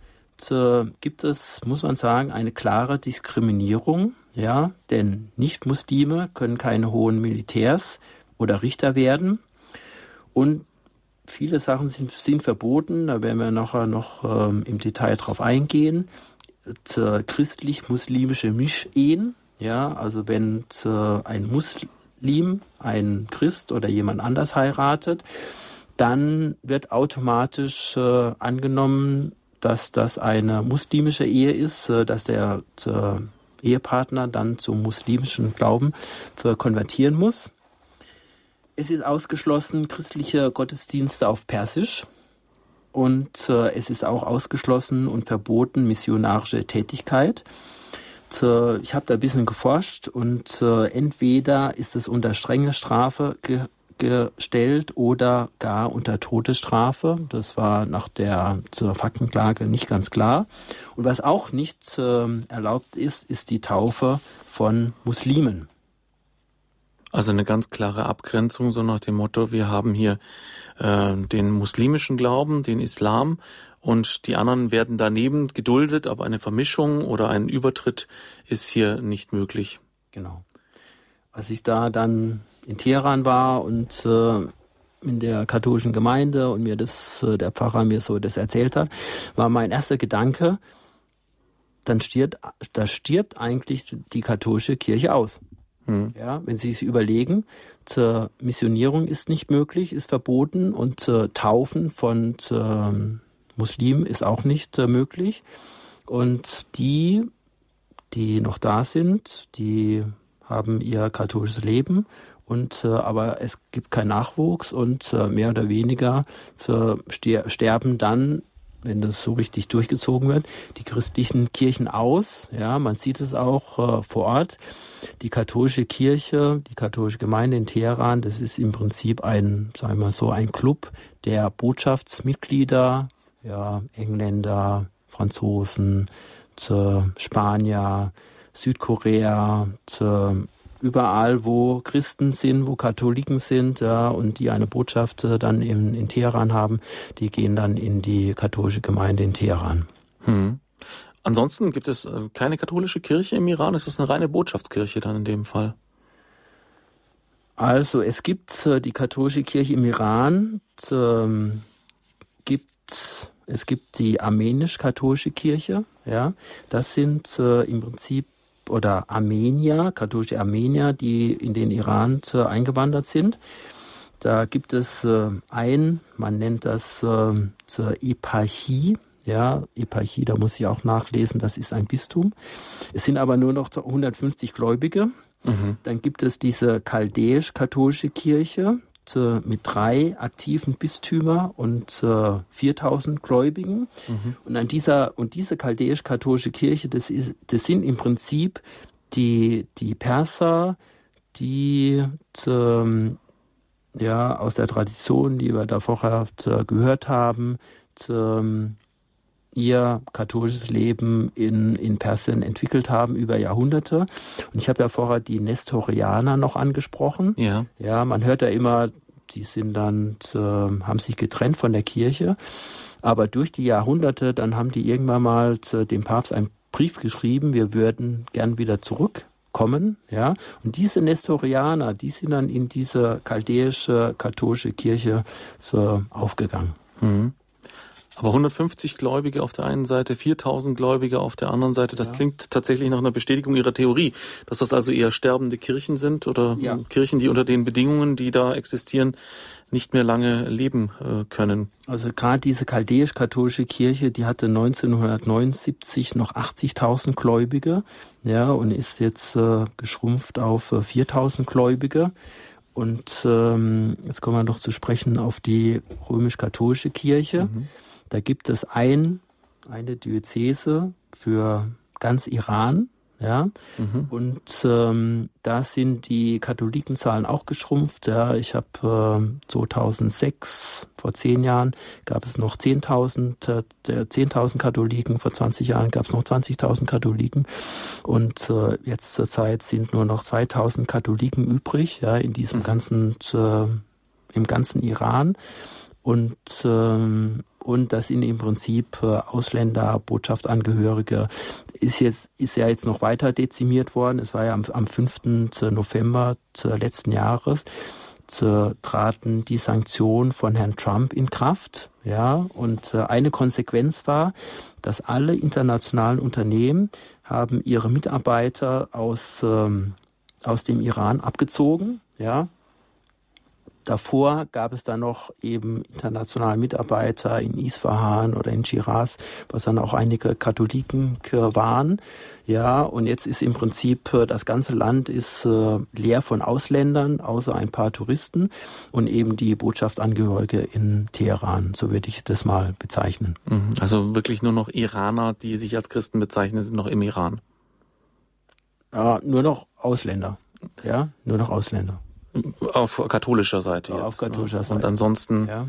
gibt es, muss man sagen, eine klare Diskriminierung, ja, denn Nicht-Muslime können keine hohen Militärs oder Richter werden und viele Sachen sind, sind verboten, da werden wir nachher noch ähm, im Detail drauf eingehen. Christlich-muslimische Mischehen, ja, also wenn äh, ein Muslim ein Christ oder jemand anders heiratet, dann wird automatisch äh, angenommen, dass das eine muslimische Ehe ist, äh, dass der Ehepartner dann zum muslimischen Glauben konvertieren muss. Es ist ausgeschlossen christliche Gottesdienste auf Persisch und es ist auch ausgeschlossen und verboten missionarische Tätigkeit ich habe da ein bisschen geforscht und äh, entweder ist es unter strenge Strafe ge gestellt oder gar unter Todesstrafe. Das war nach der zur Faktenklage nicht ganz klar. Und was auch nicht äh, erlaubt ist, ist die Taufe von Muslimen. Also eine ganz klare Abgrenzung, so nach dem Motto, wir haben hier äh, den muslimischen Glauben, den Islam und die anderen werden daneben geduldet, aber eine Vermischung oder ein Übertritt ist hier nicht möglich. Genau. Als ich da dann in Teheran war und äh, in der katholischen Gemeinde und mir das, äh, der Pfarrer mir so das erzählt hat, war mein erster Gedanke, dann stirbt, da stirbt eigentlich die katholische Kirche aus. Hm. Ja, wenn Sie sich überlegen, zur Missionierung ist nicht möglich, ist verboten und zur Taufen von zur, Muslimen ist auch nicht äh, möglich. Und die, die noch da sind, die haben ihr katholisches Leben und äh, aber es gibt keinen Nachwuchs und äh, mehr oder weniger sterben dann wenn das so richtig durchgezogen wird, die christlichen Kirchen aus. Ja, man sieht es auch äh, vor Ort. Die katholische Kirche, die katholische Gemeinde in Teheran, das ist im Prinzip ein, sagen wir mal so, ein Club der Botschaftsmitglieder ja, Engländer, Franzosen, zu Spanier, Südkorea, zu überall, wo Christen sind, wo Katholiken sind ja, und die eine Botschaft äh, dann in, in Teheran haben, die gehen dann in die katholische Gemeinde in Teheran. Hm. Ansonsten gibt es äh, keine katholische Kirche im Iran, ist es eine reine Botschaftskirche dann in dem Fall? Also es gibt äh, die katholische Kirche im Iran, ähm, gibt es gibt die armenisch-katholische Kirche, ja, das sind äh, im Prinzip oder Armenier, katholische Armenier, die in den Iran äh, eingewandert sind. Da gibt es äh, ein, man nennt das äh, zur Eparchie, ja, Eparchie, da muss ich auch nachlesen, das ist ein Bistum. Es sind aber nur noch 150 Gläubige. Mhm. Dann gibt es diese chaldäisch-katholische Kirche, mit drei aktiven Bistümer und äh, 4000 Gläubigen. Mhm. Und an dieser und diese chaldäisch-katholische Kirche, das, ist, das sind im Prinzip die, die Perser, die ähm, ja aus der Tradition, die wir da vorher gehört haben, ähm, ihr katholisches Leben in, in Persien entwickelt haben über Jahrhunderte. Und ich habe ja vorher die Nestorianer noch angesprochen. Ja. Ja, man hört ja immer, die sind dann, äh, haben sich getrennt von der Kirche. Aber durch die Jahrhunderte, dann haben die irgendwann mal dem Papst einen Brief geschrieben, wir würden gern wieder zurückkommen, ja. Und diese Nestorianer, die sind dann in diese chaldäische katholische Kirche so aufgegangen. Mhm. Aber 150 Gläubige auf der einen Seite, 4000 Gläubige auf der anderen Seite, das ja. klingt tatsächlich nach einer Bestätigung Ihrer Theorie, dass das also eher sterbende Kirchen sind oder ja. Kirchen, die unter den Bedingungen, die da existieren, nicht mehr lange leben äh, können. Also gerade diese chaldäisch-katholische Kirche, die hatte 1979 noch 80.000 Gläubige, ja, und ist jetzt äh, geschrumpft auf äh, 4.000 Gläubige. Und ähm, jetzt kommen wir noch zu sprechen auf die römisch-katholische Kirche. Mhm. Da gibt es ein, eine Diözese für ganz Iran. Ja, mhm. und ähm, da sind die Katholikenzahlen auch geschrumpft. Ja, ich habe äh, 2006, vor zehn Jahren, gab es noch 10.000 äh, 10.000 Katholiken, vor 20 Jahren gab es noch 20.000 Katholiken und äh, jetzt zurzeit sind nur noch 2.000 Katholiken übrig, ja, in diesem mhm. ganzen, äh, im ganzen Iran und ähm, und das sind im Prinzip äh, Ausländer, Botschaftsangehörige, ist jetzt, ist ja jetzt noch weiter dezimiert worden. Es war ja am, am 5. November letzten Jahres traten die Sanktionen von Herrn Trump in Kraft. Ja, und äh, eine Konsequenz war, dass alle internationalen Unternehmen haben ihre Mitarbeiter aus, ähm, aus dem Iran abgezogen. Ja, Davor gab es dann noch eben internationale Mitarbeiter in Isfahan oder in Shiraz, was dann auch einige Katholiken waren. Ja, und jetzt ist im Prinzip äh, das ganze Land ist äh, leer von Ausländern, außer ein paar Touristen und eben die Botschaftsangehörige in Teheran. So würde ich das mal bezeichnen. Mhm. Also wirklich nur noch Iraner, die sich als Christen bezeichnen, sind noch im Iran. Ja, nur noch Ausländer. Ja, nur noch Ausländer. Auf katholischer Seite jetzt. Auf katholischer ne? Seite. Und ansonsten ja.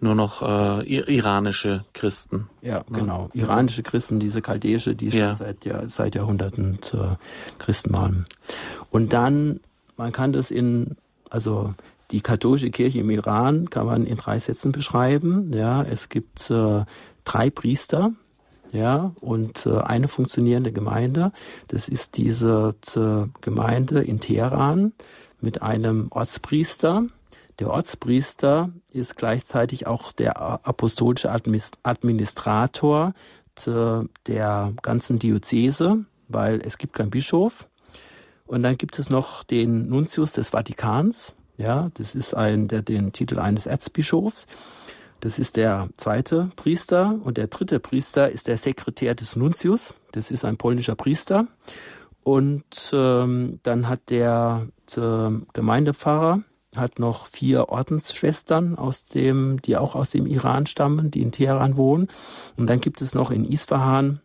nur noch äh, iranische Christen. Ja, ne? genau. Iranische Christen, diese chaldäische, die schon seit, ja, seit Jahrhunderten äh, Christen waren. Und dann, man kann das in, also die katholische Kirche im Iran kann man in drei Sätzen beschreiben. Ja, es gibt äh, drei Priester, ja, und äh, eine funktionierende Gemeinde. Das ist diese äh, Gemeinde in Teheran mit einem Ortspriester. Der Ortspriester ist gleichzeitig auch der apostolische Administrator der ganzen Diözese, weil es gibt keinen Bischof. Und dann gibt es noch den Nuntius des Vatikans. Ja, das ist ein, der den Titel eines Erzbischofs. Das ist der zweite Priester und der dritte Priester ist der Sekretär des Nuntius. Das ist ein polnischer Priester. Und ähm, dann hat der äh, Gemeindepfarrer hat noch vier Ordensschwestern aus dem, die auch aus dem Iran stammen, die in Teheran wohnen. Und dann gibt es noch in Isfahan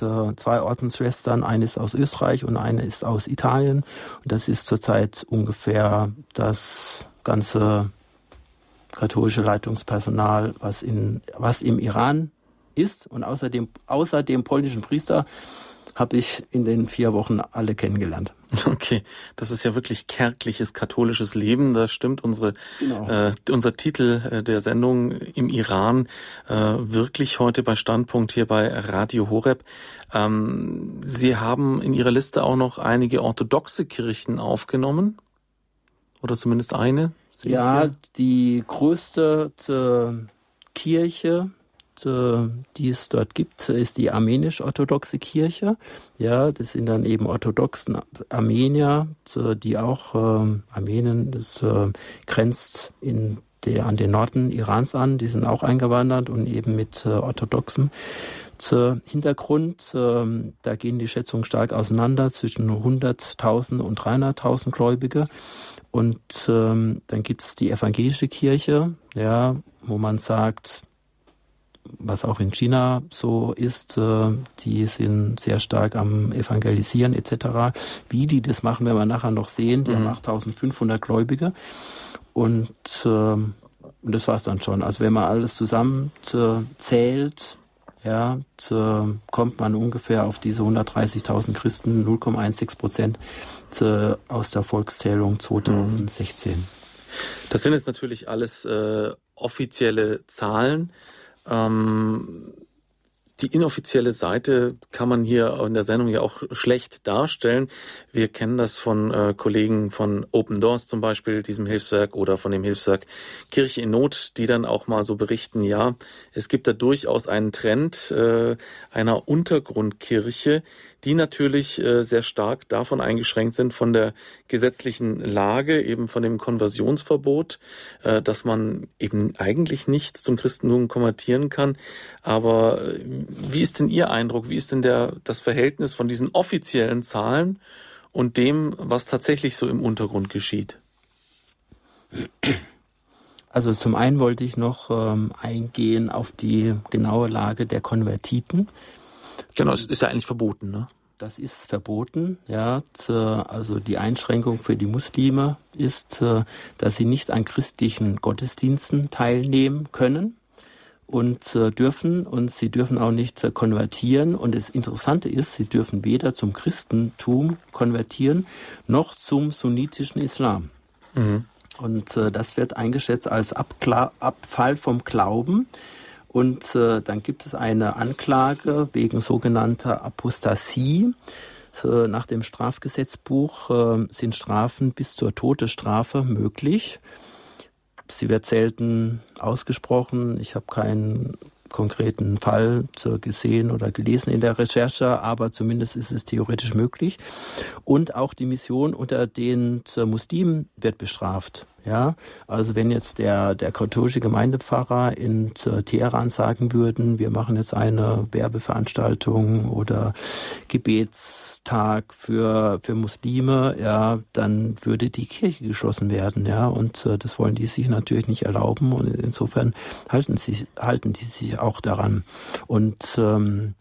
äh, zwei Ordensschwestern, eine ist aus Österreich und eine ist aus Italien. Und das ist zurzeit ungefähr das ganze katholische Leitungspersonal, was in was im Iran ist. Und außerdem außer dem polnischen Priester habe ich in den vier Wochen alle kennengelernt. Okay, das ist ja wirklich kärgliches katholisches Leben. Da stimmt unsere, genau. äh, unser Titel äh, der Sendung im Iran äh, wirklich heute bei Standpunkt hier bei Radio Horeb. Ähm, Sie haben in Ihrer Liste auch noch einige orthodoxe Kirchen aufgenommen. Oder zumindest eine? Ja, die größte äh, Kirche die es dort gibt, ist die armenisch-orthodoxe Kirche. Ja, das sind dann eben orthodoxen Armenier, die auch äh, Armenien, das äh, grenzt in der, an den Norden Irans an, die sind auch eingewandert und eben mit äh, orthodoxem Hintergrund. Ähm, da gehen die Schätzungen stark auseinander zwischen 100.000 und 300.000 Gläubige. Und ähm, dann gibt es die evangelische Kirche, ja, wo man sagt, was auch in China so ist, äh, die sind sehr stark am Evangelisieren etc. Wie die das machen, werden wir nachher noch sehen. Die mhm. haben 8500 Gläubige und, äh, und das war's dann schon. Also wenn man alles zusammen zählt, ja, kommt man ungefähr auf diese 130.000 Christen, 0,16 Prozent aus der Volkszählung 2016. Das sind jetzt natürlich alles äh, offizielle Zahlen. Ähm, die inoffizielle Seite kann man hier in der Sendung ja auch schlecht darstellen. Wir kennen das von äh, Kollegen von Open Doors zum Beispiel, diesem Hilfswerk oder von dem Hilfswerk Kirche in Not, die dann auch mal so berichten, ja, es gibt da durchaus einen Trend äh, einer Untergrundkirche, die natürlich äh, sehr stark davon eingeschränkt sind von der gesetzlichen Lage, eben von dem Konversionsverbot, äh, dass man eben eigentlich nicht zum Christentum konvertieren kann. Aber äh, wie ist denn Ihr Eindruck? Wie ist denn der, das Verhältnis von diesen offiziellen Zahlen und dem, was tatsächlich so im Untergrund geschieht? Also zum einen wollte ich noch ähm, eingehen auf die genaue Lage der Konvertiten. Genau, es ist ja eigentlich verboten, ne? Das ist verboten, ja. Also die Einschränkung für die Muslime ist, äh, dass sie nicht an christlichen Gottesdiensten teilnehmen können und äh, dürfen und sie dürfen auch nicht äh, konvertieren. Und das Interessante ist, sie dürfen weder zum Christentum konvertieren noch zum sunnitischen Islam. Mhm. Und das wird eingeschätzt als Abkla Abfall vom Glauben. Und äh, dann gibt es eine Anklage wegen sogenannter Apostasie. Nach dem Strafgesetzbuch äh, sind Strafen bis zur Todesstrafe möglich. Sie wird selten ausgesprochen. Ich habe keinen konkreten Fall gesehen oder gelesen in der Recherche, aber zumindest ist es theoretisch möglich. Und auch die Mission unter den Muslimen wird bestraft. Ja, also wenn jetzt der, der katholische Gemeindepfarrer in Teheran sagen würden, wir machen jetzt eine Werbeveranstaltung oder Gebetstag für, für Muslime, ja, dann würde die Kirche geschlossen werden, ja, und äh, das wollen die sich natürlich nicht erlauben und insofern halten sie, halten die sich auch daran. Und, ähm,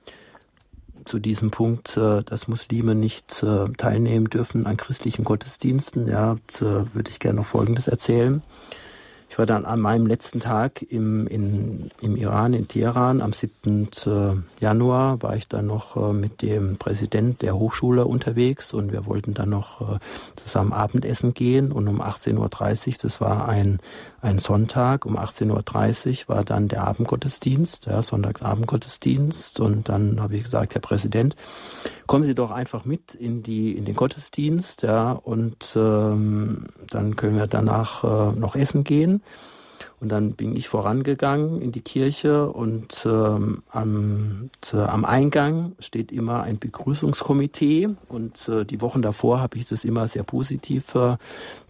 zu diesem Punkt, äh, dass Muslime nicht äh, teilnehmen dürfen an christlichen Gottesdiensten, ja, würde ich gerne noch Folgendes erzählen. Ich war dann an meinem letzten Tag im, in, im Iran, in Teheran, am 7. Äh, Januar, war ich dann noch äh, mit dem Präsident der Hochschule unterwegs und wir wollten dann noch äh, zusammen Abendessen gehen und um 18.30 Uhr, das war ein, ein Sonntag, um 18.30 Uhr war dann der Abendgottesdienst, ja, Sonntagsabendgottesdienst und dann habe ich gesagt, Herr Präsident, kommen Sie doch einfach mit in die in den Gottesdienst, ja, und ähm, dann können wir danach äh, noch essen gehen. Und dann bin ich vorangegangen in die Kirche und ähm, am, äh, am Eingang steht immer ein Begrüßungskomitee und äh, die Wochen davor habe ich das immer sehr positiv äh,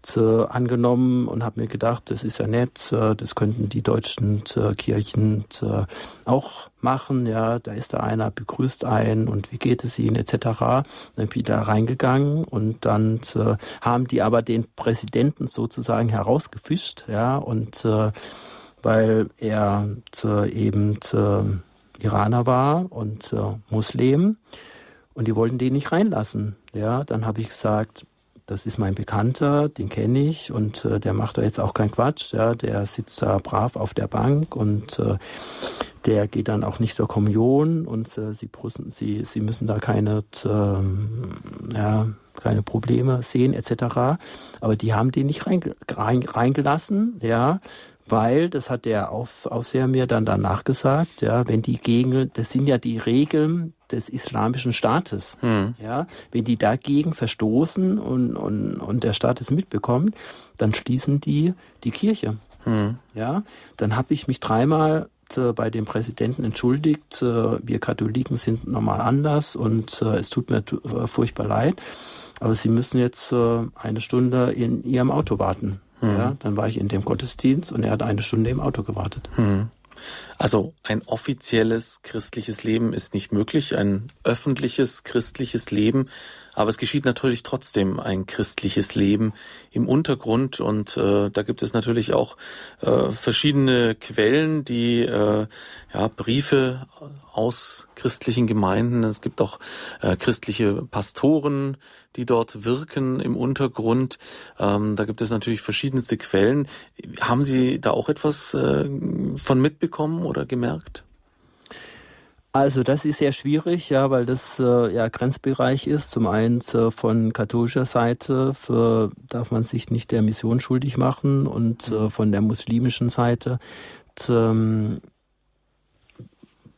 zu, angenommen und habe mir gedacht, das ist ja nett, äh, das könnten die deutschen äh, Kirchen äh, auch machen, ja, da ist da einer, begrüßt einen und wie geht es Ihnen etc. Dann bin ich da reingegangen und dann äh, haben die aber den Präsidenten sozusagen herausgefischt, ja, und äh, weil er äh, eben äh, Iraner war und äh, Muslim und die wollten den nicht reinlassen, ja, dann habe ich gesagt, das ist mein Bekannter, den kenne ich und äh, der macht da jetzt auch keinen Quatsch. Ja, der sitzt da brav auf der Bank und äh, der geht dann auch nicht zur Kommunion und äh, sie, sie, sie müssen da keine, äh, ja, keine Probleme sehen etc. Aber die haben den nicht rein, rein, reingelassen, ja, weil, das hat der Auf, Aufseher mir dann danach gesagt, ja, wenn die gegen, das sind ja die Regeln des islamischen Staates, hm. ja, wenn die dagegen verstoßen und, und, und der Staat es mitbekommt, dann schließen die die Kirche, hm. ja, dann habe ich mich dreimal äh, bei dem Präsidenten entschuldigt, äh, wir Katholiken sind normal anders und äh, es tut mir furchtbar leid, aber Sie müssen jetzt eine Stunde in Ihrem Auto warten. Mhm. Ja, dann war ich in dem Gottesdienst und er hat eine Stunde im Auto gewartet. Mhm. Also ein offizielles christliches Leben ist nicht möglich, ein öffentliches christliches Leben aber es geschieht natürlich trotzdem ein christliches Leben im Untergrund und äh, da gibt es natürlich auch äh, verschiedene Quellen, die äh, ja, Briefe aus christlichen Gemeinden. Es gibt auch äh, christliche Pastoren, die dort wirken im Untergrund. Ähm, da gibt es natürlich verschiedenste Quellen. Haben Sie da auch etwas äh, von mitbekommen oder gemerkt? Also das ist sehr schwierig, ja, weil das äh, ja Grenzbereich ist. Zum einen äh, von katholischer Seite für, darf man sich nicht der Mission schuldig machen und äh, von der muslimischen Seite ähm,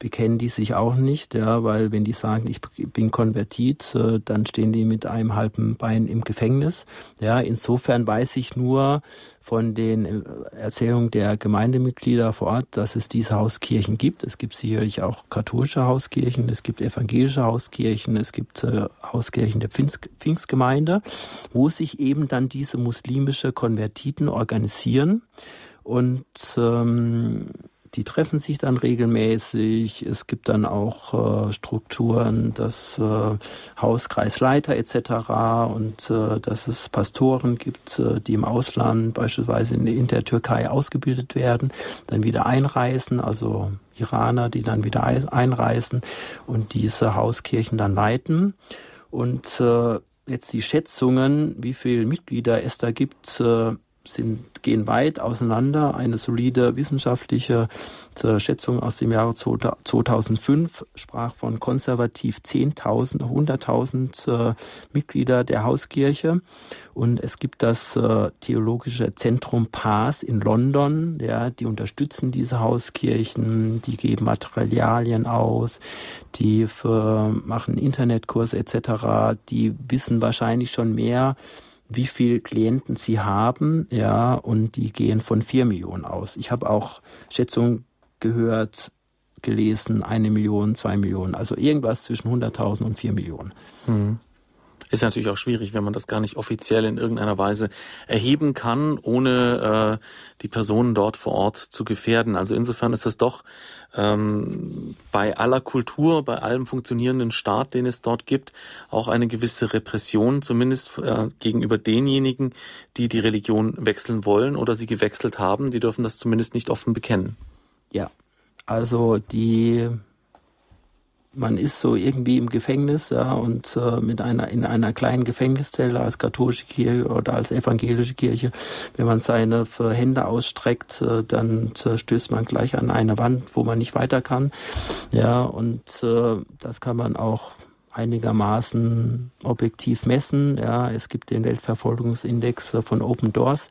bekennen die sich auch nicht, ja, weil wenn die sagen, ich bin konvertiert, äh, dann stehen die mit einem halben Bein im Gefängnis. Ja, insofern weiß ich nur von den äh, Erzählungen der Gemeindemitglieder vor Ort, dass es diese Hauskirchen gibt. Es gibt sicherlich auch katholische Hauskirchen, es gibt evangelische Hauskirchen, es gibt äh, Hauskirchen der Pfingst, Pfingstgemeinde, wo sich eben dann diese muslimische Konvertiten organisieren und ähm, die treffen sich dann regelmäßig. Es gibt dann auch äh, Strukturen, dass äh, Hauskreisleiter etc. und äh, dass es Pastoren gibt, äh, die im Ausland beispielsweise in, in der Türkei ausgebildet werden, dann wieder einreisen, also Iraner, die dann wieder einreisen und diese Hauskirchen dann leiten. Und äh, jetzt die Schätzungen, wie viele Mitglieder es da gibt, äh, sind, gehen weit auseinander. Eine solide wissenschaftliche äh, Schätzung aus dem Jahre 2005 sprach von konservativ 10.000, 100.000 äh, Mitglieder der Hauskirche. Und es gibt das äh, Theologische Zentrum Paz in London. Ja, die unterstützen diese Hauskirchen, die geben Materialien aus, die machen Internetkurs etc. Die wissen wahrscheinlich schon mehr wie viel Klienten sie haben, ja, und die gehen von vier Millionen aus. Ich habe auch Schätzungen gehört, gelesen, eine Million, zwei Millionen, also irgendwas zwischen 100.000 und vier Millionen. Hm. Ist natürlich auch schwierig, wenn man das gar nicht offiziell in irgendeiner Weise erheben kann, ohne äh, die Personen dort vor Ort zu gefährden. Also insofern ist es doch ähm, bei aller Kultur, bei allem funktionierenden Staat, den es dort gibt, auch eine gewisse Repression, zumindest äh, gegenüber denjenigen, die die Religion wechseln wollen oder sie gewechselt haben. Die dürfen das zumindest nicht offen bekennen. Ja, also die man ist so irgendwie im Gefängnis ja, und äh, mit einer in einer kleinen Gefängniszelle als katholische Kirche oder als evangelische Kirche, wenn man seine Hände ausstreckt, äh, dann äh, stößt man gleich an eine Wand, wo man nicht weiter kann. Ja, und äh, das kann man auch einigermaßen objektiv messen. Ja, es gibt den Weltverfolgungsindex von Open Doors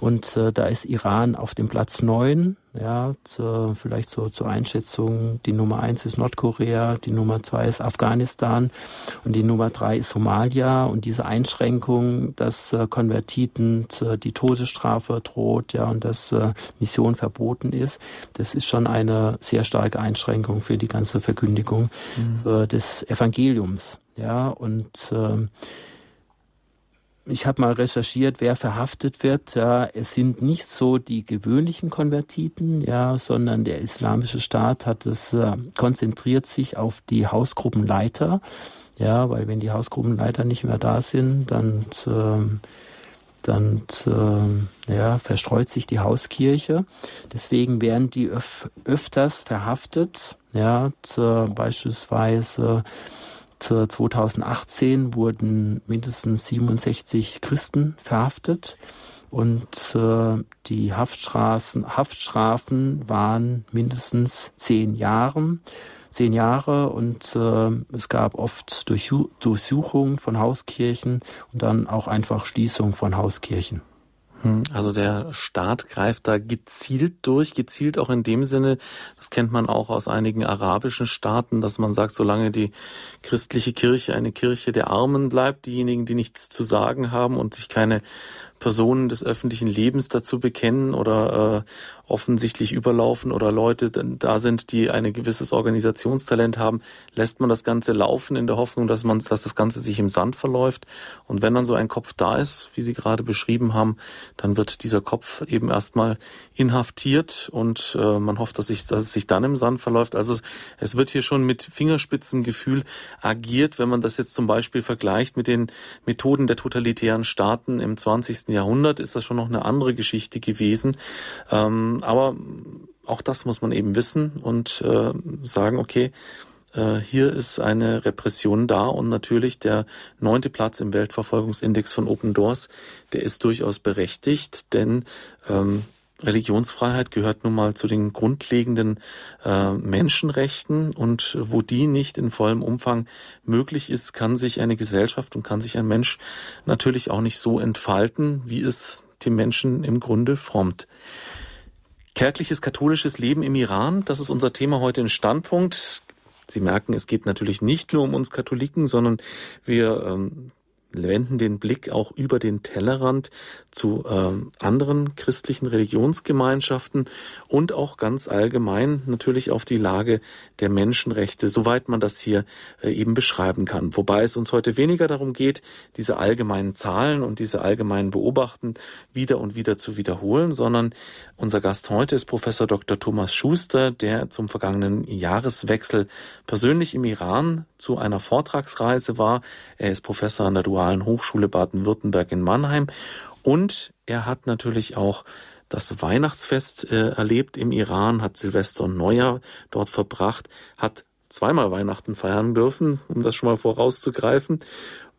und äh, da ist Iran auf dem Platz neun ja, zu, vielleicht so zur Einschätzung, die Nummer eins ist Nordkorea, die Nummer zwei ist Afghanistan und die Nummer drei ist Somalia. Und diese Einschränkung, dass äh, Konvertiten äh, die Todesstrafe droht, ja, und dass äh, Mission verboten ist, das ist schon eine sehr starke Einschränkung für die ganze Verkündigung mhm. äh, des Evangeliums. Ja, und äh, ich habe mal recherchiert, wer verhaftet wird. Ja, es sind nicht so die gewöhnlichen Konvertiten, ja, sondern der Islamische Staat hat es äh, konzentriert sich auf die Hausgruppenleiter, ja, weil wenn die Hausgruppenleiter nicht mehr da sind, dann äh, dann äh, ja, verstreut sich die Hauskirche. Deswegen werden die öf öfters verhaftet, ja, beispielsweise 2018 wurden mindestens 67 Christen verhaftet und äh, die Haftstrafen, Haftstrafen waren mindestens zehn Jahre. Zehn Jahre und äh, es gab oft Durchsuchungen von Hauskirchen und dann auch einfach Schließung von Hauskirchen. Also der Staat greift da gezielt durch, gezielt auch in dem Sinne, das kennt man auch aus einigen arabischen Staaten, dass man sagt, solange die christliche Kirche eine Kirche der Armen bleibt, diejenigen, die nichts zu sagen haben und sich keine Personen des öffentlichen Lebens dazu bekennen oder äh, offensichtlich überlaufen oder Leute da sind, die ein gewisses Organisationstalent haben, lässt man das Ganze laufen in der Hoffnung, dass man, dass das Ganze sich im Sand verläuft. Und wenn dann so ein Kopf da ist, wie Sie gerade beschrieben haben, dann wird dieser Kopf eben erstmal inhaftiert und äh, man hofft, dass, sich, dass es sich dann im Sand verläuft. Also es wird hier schon mit Fingerspitzengefühl agiert, wenn man das jetzt zum Beispiel vergleicht mit den Methoden der totalitären Staaten im 20. Jahrhundert, ist das schon noch eine andere Geschichte gewesen. Ähm, aber auch das muss man eben wissen und äh, sagen, okay, äh, hier ist eine Repression da und natürlich der neunte Platz im Weltverfolgungsindex von Open Doors, der ist durchaus berechtigt, denn ähm, Religionsfreiheit gehört nun mal zu den grundlegenden äh, Menschenrechten und wo die nicht in vollem Umfang möglich ist, kann sich eine Gesellschaft und kann sich ein Mensch natürlich auch nicht so entfalten, wie es dem Menschen im Grunde frommt. Kärgliches katholisches Leben im Iran, das ist unser Thema heute in Standpunkt. Sie merken, es geht natürlich nicht nur um uns Katholiken, sondern wir ähm, wenden den Blick auch über den Tellerrand zu ähm, anderen christlichen Religionsgemeinschaften und auch ganz allgemein natürlich auf die Lage der Menschenrechte, soweit man das hier äh, eben beschreiben kann. Wobei es uns heute weniger darum geht, diese allgemeinen Zahlen und diese allgemeinen Beobachten wieder und wieder zu wiederholen, sondern unser Gast heute ist Professor Dr. Thomas Schuster, der zum vergangenen Jahreswechsel persönlich im Iran zu einer Vortragsreise war. Er ist Professor an der Dualen Hochschule Baden-Württemberg in Mannheim und er hat natürlich auch das Weihnachtsfest äh, erlebt im Iran, hat Silvester und Neujahr dort verbracht, hat zweimal Weihnachten feiern dürfen, um das schon mal vorauszugreifen.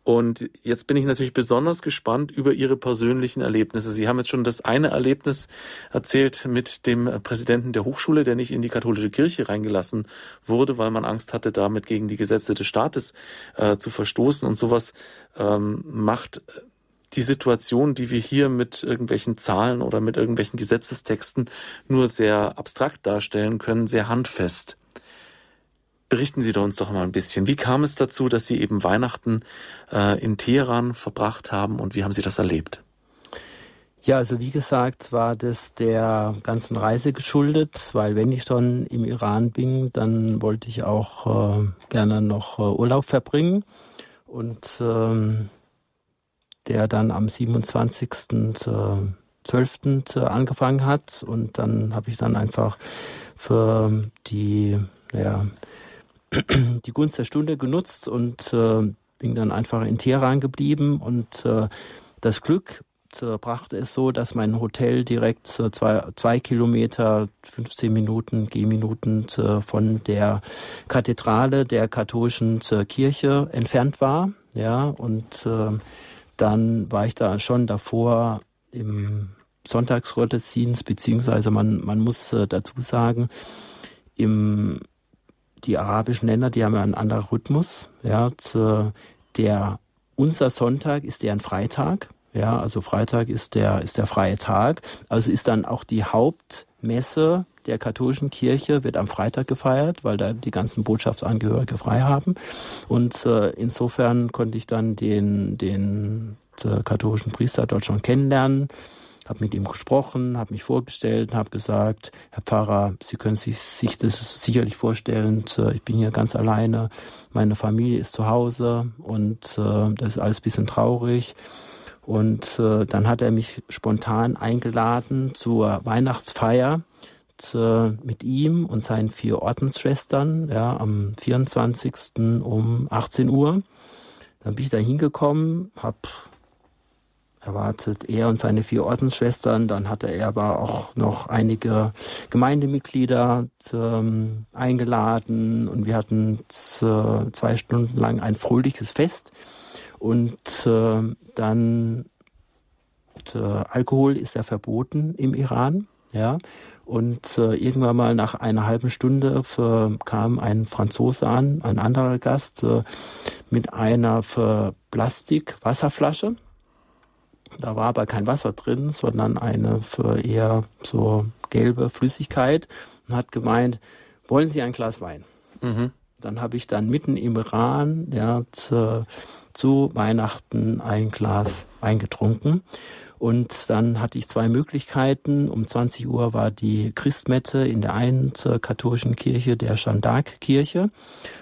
Und jetzt bin ich natürlich besonders gespannt über Ihre persönlichen Erlebnisse. Sie haben jetzt schon das eine Erlebnis erzählt mit dem Präsidenten der Hochschule, der nicht in die katholische Kirche reingelassen wurde, weil man Angst hatte, damit gegen die Gesetze des Staates äh, zu verstoßen. Und sowas ähm, macht die Situation, die wir hier mit irgendwelchen Zahlen oder mit irgendwelchen Gesetzestexten nur sehr abstrakt darstellen können, sehr handfest. Berichten Sie uns doch mal ein bisschen. Wie kam es dazu, dass Sie eben Weihnachten äh, in Teheran verbracht haben und wie haben Sie das erlebt? Ja, also wie gesagt, war das der ganzen Reise geschuldet, weil wenn ich schon im Iran bin, dann wollte ich auch äh, gerne noch äh, Urlaub verbringen. Und ähm, der dann am 27.12. Äh, angefangen hat. Und dann habe ich dann einfach für die, ja, die Gunst der Stunde genutzt und äh, bin dann einfach in Teheran geblieben. Und äh, das Glück äh, brachte es so, dass mein Hotel direkt zwei, zwei Kilometer, 15 Minuten, Gehminuten äh, von der Kathedrale der katholischen äh, Kirche entfernt war. Ja, und äh, dann war ich da schon davor im Sonntagsgottesdienst, beziehungsweise man, man muss äh, dazu sagen, im, die arabischen Länder, die haben ja einen anderen Rhythmus. Ja, der, unser Sonntag ist deren Freitag. Ja, also Freitag ist der, ist der freie Tag. Also ist dann auch die Hauptmesse der katholischen Kirche wird am Freitag gefeiert, weil da die ganzen Botschaftsangehörige frei haben. Und äh, insofern konnte ich dann den, den äh, katholischen Priester dort schon kennenlernen habe mit ihm gesprochen, habe mich vorgestellt, habe gesagt, Herr Pfarrer, Sie können sich, sich das sicherlich vorstellen, ich bin hier ganz alleine, meine Familie ist zu Hause und äh, das ist alles ein bisschen traurig. Und äh, dann hat er mich spontan eingeladen zur Weihnachtsfeier mit ihm und seinen vier Ordensschwestern ja, am 24. um 18 Uhr. Dann bin ich da hingekommen, habe erwartet er und seine vier Ordensschwestern. Dann hatte er aber auch noch einige Gemeindemitglieder ähm, eingeladen und wir hatten zwei Stunden lang ein fröhliches Fest. Und äh, dann äh, Alkohol ist ja verboten im Iran, ja. Und äh, irgendwann mal nach einer halben Stunde für, kam ein Franzose an, ein anderer Gast, äh, mit einer für Plastik-Wasserflasche. Da war aber kein Wasser drin, sondern eine für eher so gelbe Flüssigkeit und hat gemeint, wollen Sie ein Glas Wein? Mhm. Dann habe ich dann mitten im Iran ja, zu, zu Weihnachten ein Glas Wein getrunken. Und dann hatte ich zwei Möglichkeiten. Um 20 Uhr war die Christmette in der einen katholischen Kirche, der Jeanne d'Arc-Kirche.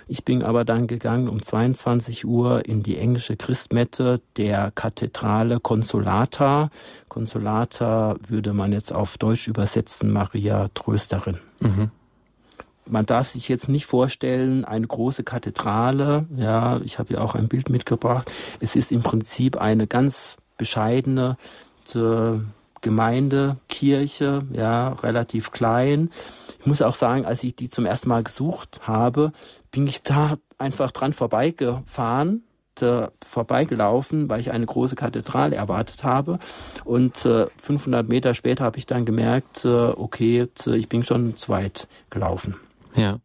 Ich bin aber dann gegangen um 22 Uhr in die englische Christmette der Kathedrale Consolata. Consolata würde man jetzt auf Deutsch übersetzen, Maria Trösterin. Mhm man darf sich jetzt nicht vorstellen, eine große Kathedrale, ja, ich habe ja auch ein Bild mitgebracht. Es ist im Prinzip eine ganz bescheidene äh, Gemeindekirche, ja, relativ klein. Ich muss auch sagen, als ich die zum ersten Mal gesucht habe, bin ich da einfach dran vorbeigefahren, äh, vorbeigelaufen, weil ich eine große Kathedrale erwartet habe. Und äh, 500 Meter später habe ich dann gemerkt, äh, okay, ich bin schon zu weit gelaufen. Ja.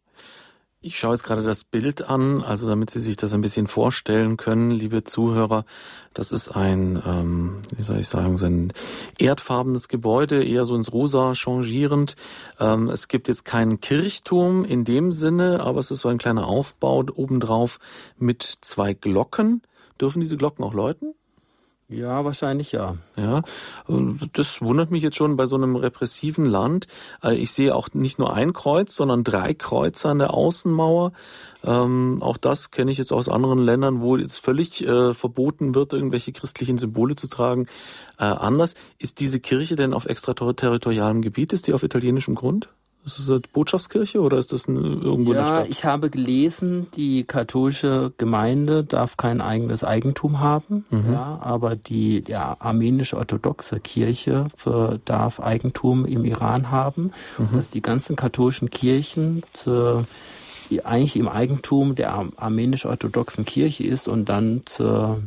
Ich schaue jetzt gerade das Bild an, also damit Sie sich das ein bisschen vorstellen können, liebe Zuhörer. Das ist ein, ähm, wie soll ich sagen, so ein erdfarbenes Gebäude, eher so ins Rosa changierend. Ähm, es gibt jetzt keinen Kirchturm in dem Sinne, aber es ist so ein kleiner Aufbau obendrauf mit zwei Glocken. Dürfen diese Glocken auch läuten? Ja, wahrscheinlich ja. Ja, das wundert mich jetzt schon bei so einem repressiven Land. Äh, ich sehe auch nicht nur ein Kreuz, sondern drei Kreuze an der Außenmauer. Ähm, auch das kenne ich jetzt aus anderen Ländern, wo jetzt völlig äh, verboten wird, irgendwelche christlichen Symbole zu tragen. Äh, anders. Ist diese Kirche denn auf extraterritorialem Gebiet? Ist die auf italienischem Grund? Ist das eine Botschaftskirche oder ist das eine, irgendwo ja, in der Stadt? ich habe gelesen, die katholische Gemeinde darf kein eigenes Eigentum haben, mhm. ja, aber die, die armenisch-orthodoxe Kirche für, darf Eigentum im Iran haben. Mhm. Dass die ganzen katholischen Kirchen zu, eigentlich im Eigentum der armenisch-orthodoxen Kirche ist und dann zur